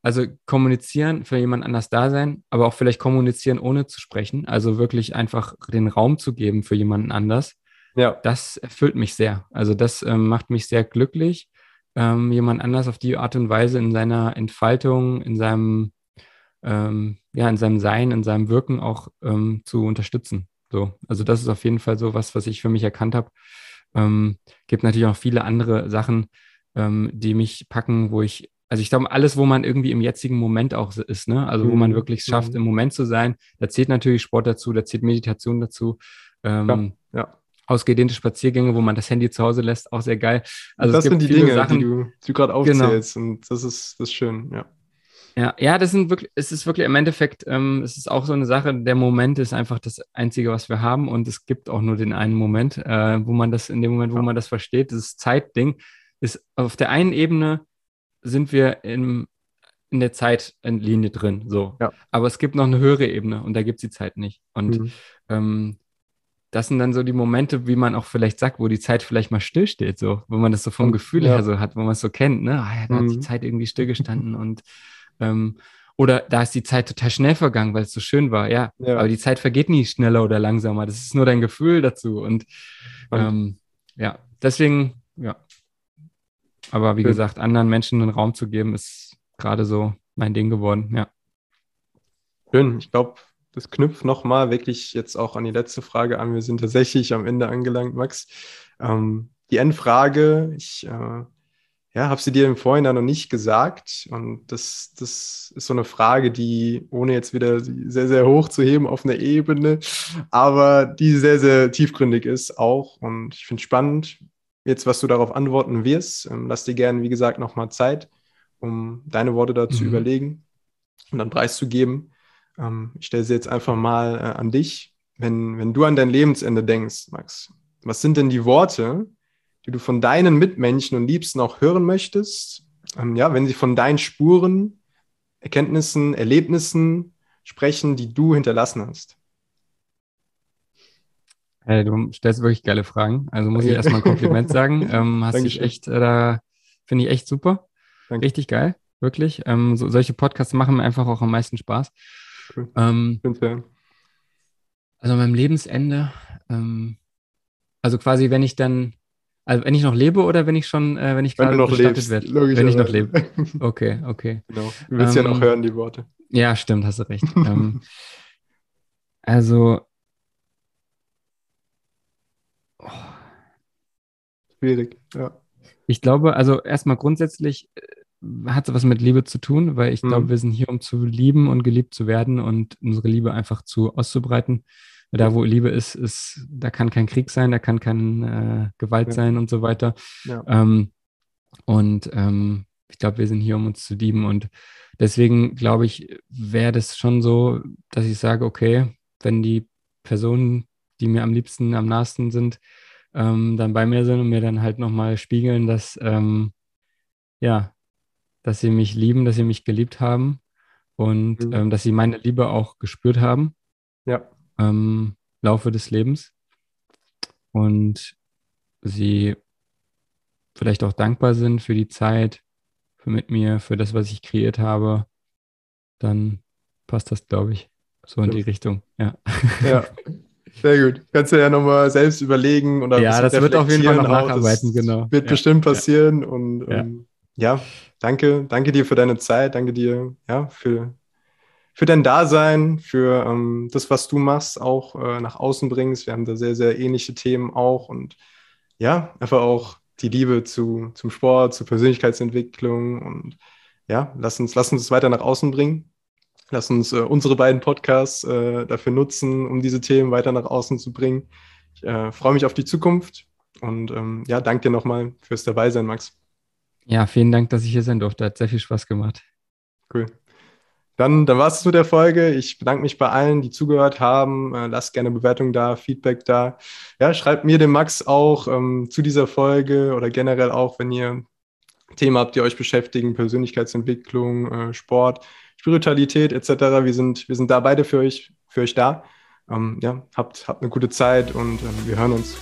also kommunizieren, für jemand anders da sein, aber auch vielleicht kommunizieren, ohne zu sprechen. Also wirklich einfach den Raum zu geben für jemanden anders. Ja. Das erfüllt mich sehr. Also das ähm, macht mich sehr glücklich, ähm, jemand anders auf die Art und Weise in seiner Entfaltung, in seinem, ähm, ja, in seinem Sein, in seinem Wirken auch ähm, zu unterstützen. So, also das ist auf jeden Fall so was, was ich für mich erkannt habe. Ähm, gibt natürlich auch viele andere Sachen, ähm, die mich packen, wo ich also ich glaube, alles, wo man irgendwie im jetzigen Moment auch ist, ne? Also wo man mhm. wirklich schafft, mhm. im Moment zu sein, da zählt natürlich Sport dazu, da zählt Meditation dazu. Ähm, ja, ja. Ausgedehnte Spaziergänge, wo man das Handy zu Hause lässt, auch sehr geil. Also das sind die Dinge, Sachen, die du, du gerade aufzählst genau. und das ist, das ist schön, ja. Ja, ja, das sind wirklich, es ist wirklich im Endeffekt, ähm, es ist auch so eine Sache, der Moment ist einfach das Einzige, was wir haben und es gibt auch nur den einen Moment, äh, wo man das, in dem Moment, wo man das versteht, dieses Zeitding, ist auf der einen Ebene sind wir im, in der Zeitlinie drin. So. Ja. Aber es gibt noch eine höhere Ebene und da gibt es die Zeit nicht. Und mhm. ähm, das sind dann so die Momente, wie man auch vielleicht sagt, wo die Zeit vielleicht mal stillsteht, so, wo man das so vom Gefühl ja. her so hat, wo man es so kennt, ne? Ah, ja, da mhm. hat die mhm. Zeit irgendwie stillgestanden und ähm, oder da ist die Zeit total schnell vergangen, weil es so schön war, ja. ja. Aber die Zeit vergeht nie schneller oder langsamer. Das ist nur dein Gefühl dazu. Und ähm, ja, deswegen, ja, aber wie Schön. gesagt, anderen Menschen einen Raum zu geben, ist gerade so mein Ding geworden, ja. Schön. Ich glaube, das knüpft nochmal wirklich jetzt auch an die letzte Frage an. Wir sind tatsächlich am Ende angelangt, Max. Ähm, die Endfrage, ich äh, ja, habe sie dir im Vorhinein noch nicht gesagt. Und das, das ist so eine Frage, die, ohne jetzt wieder sehr, sehr hoch zu heben auf einer Ebene, aber die sehr, sehr tiefgründig ist auch. Und ich finde es spannend, jetzt, was du darauf antworten wirst. Ähm, lass dir gerne, wie gesagt, nochmal Zeit, um deine Worte da zu mhm. überlegen und dann preiszugeben. Ähm, ich stelle sie jetzt einfach mal äh, an dich. Wenn, wenn du an dein Lebensende denkst, Max, was sind denn die Worte, die du von deinen Mitmenschen und Liebsten auch hören möchtest? Ähm, ja, wenn sie von deinen Spuren, Erkenntnissen, Erlebnissen sprechen, die du hinterlassen hast. Hey, du stellst wirklich geile Fragen. Also muss ich erstmal ein Kompliment sagen. Ähm, hast dich echt, äh, da finde ich echt super. Danke. Richtig geil, wirklich. Ähm, so, solche Podcasts machen mir einfach auch am meisten Spaß. Cool. Ähm, also meinem Lebensende, ähm, also quasi, wenn ich dann, also wenn ich noch lebe oder wenn ich schon, äh, wenn ich gerade bestattet werde? Wenn ich noch lebe. Okay, okay. Genau. Du willst ja noch ähm, hören, die Worte. Ja, stimmt, hast du recht. Ähm, also Schwierig, ja. Ich glaube, also erstmal grundsätzlich äh, hat es was mit Liebe zu tun, weil ich mhm. glaube, wir sind hier, um zu lieben und geliebt zu werden und unsere Liebe einfach zu auszubreiten. Da, wo Liebe ist, ist, da kann kein Krieg sein, da kann keine äh, Gewalt ja. sein und so weiter. Ja. Ähm, und ähm, ich glaube, wir sind hier, um uns zu lieben. Und deswegen glaube ich, wäre das schon so, dass ich sage, okay, wenn die Personen, die mir am liebsten, am nahesten sind, ähm, dann bei mir sind und mir dann halt nochmal spiegeln, dass, ähm, ja, dass sie mich lieben, dass sie mich geliebt haben und mhm. ähm, dass sie meine Liebe auch gespürt haben. Ja. Im Laufe des Lebens. Und sie vielleicht auch dankbar sind für die Zeit, für mit mir, für das, was ich kreiert habe, dann passt das, glaube ich, so in die Richtung. Ja. Ja. Sehr gut. Kannst du ja nochmal selbst überlegen. Oder ja, das wird auf jeden Fall noch nacharbeiten, genau. Wird ja, bestimmt passieren. Ja. Und. Ähm, ja, danke. Danke dir für deine Zeit. Danke dir ja, für, für dein Dasein, für ähm, das, was du machst, auch äh, nach außen bringst. Wir haben da sehr, sehr ähnliche Themen auch. Und ja, einfach auch die Liebe zu, zum Sport, zur Persönlichkeitsentwicklung. Und ja, lass uns, lass uns das weiter nach außen bringen. Lass uns äh, unsere beiden Podcasts äh, dafür nutzen, um diese Themen weiter nach außen zu bringen. Ich äh, freue mich auf die Zukunft und ähm, ja, danke dir nochmal fürs Dabeisein, Max. Ja, vielen Dank, dass ich hier sein durfte. Hat sehr viel Spaß gemacht. Cool. Dann, dann war es mit der Folge. Ich bedanke mich bei allen, die zugehört haben. Äh, lasst gerne Bewertung da, Feedback da. Ja, schreibt mir dem Max auch ähm, zu dieser Folge oder generell auch, wenn ihr Themen habt, die euch beschäftigen, Persönlichkeitsentwicklung, äh, Sport, Spiritualität etc. Wir sind, wir sind da beide für euch, für euch da. Ähm, ja, habt, habt eine gute Zeit und ähm, wir hören uns.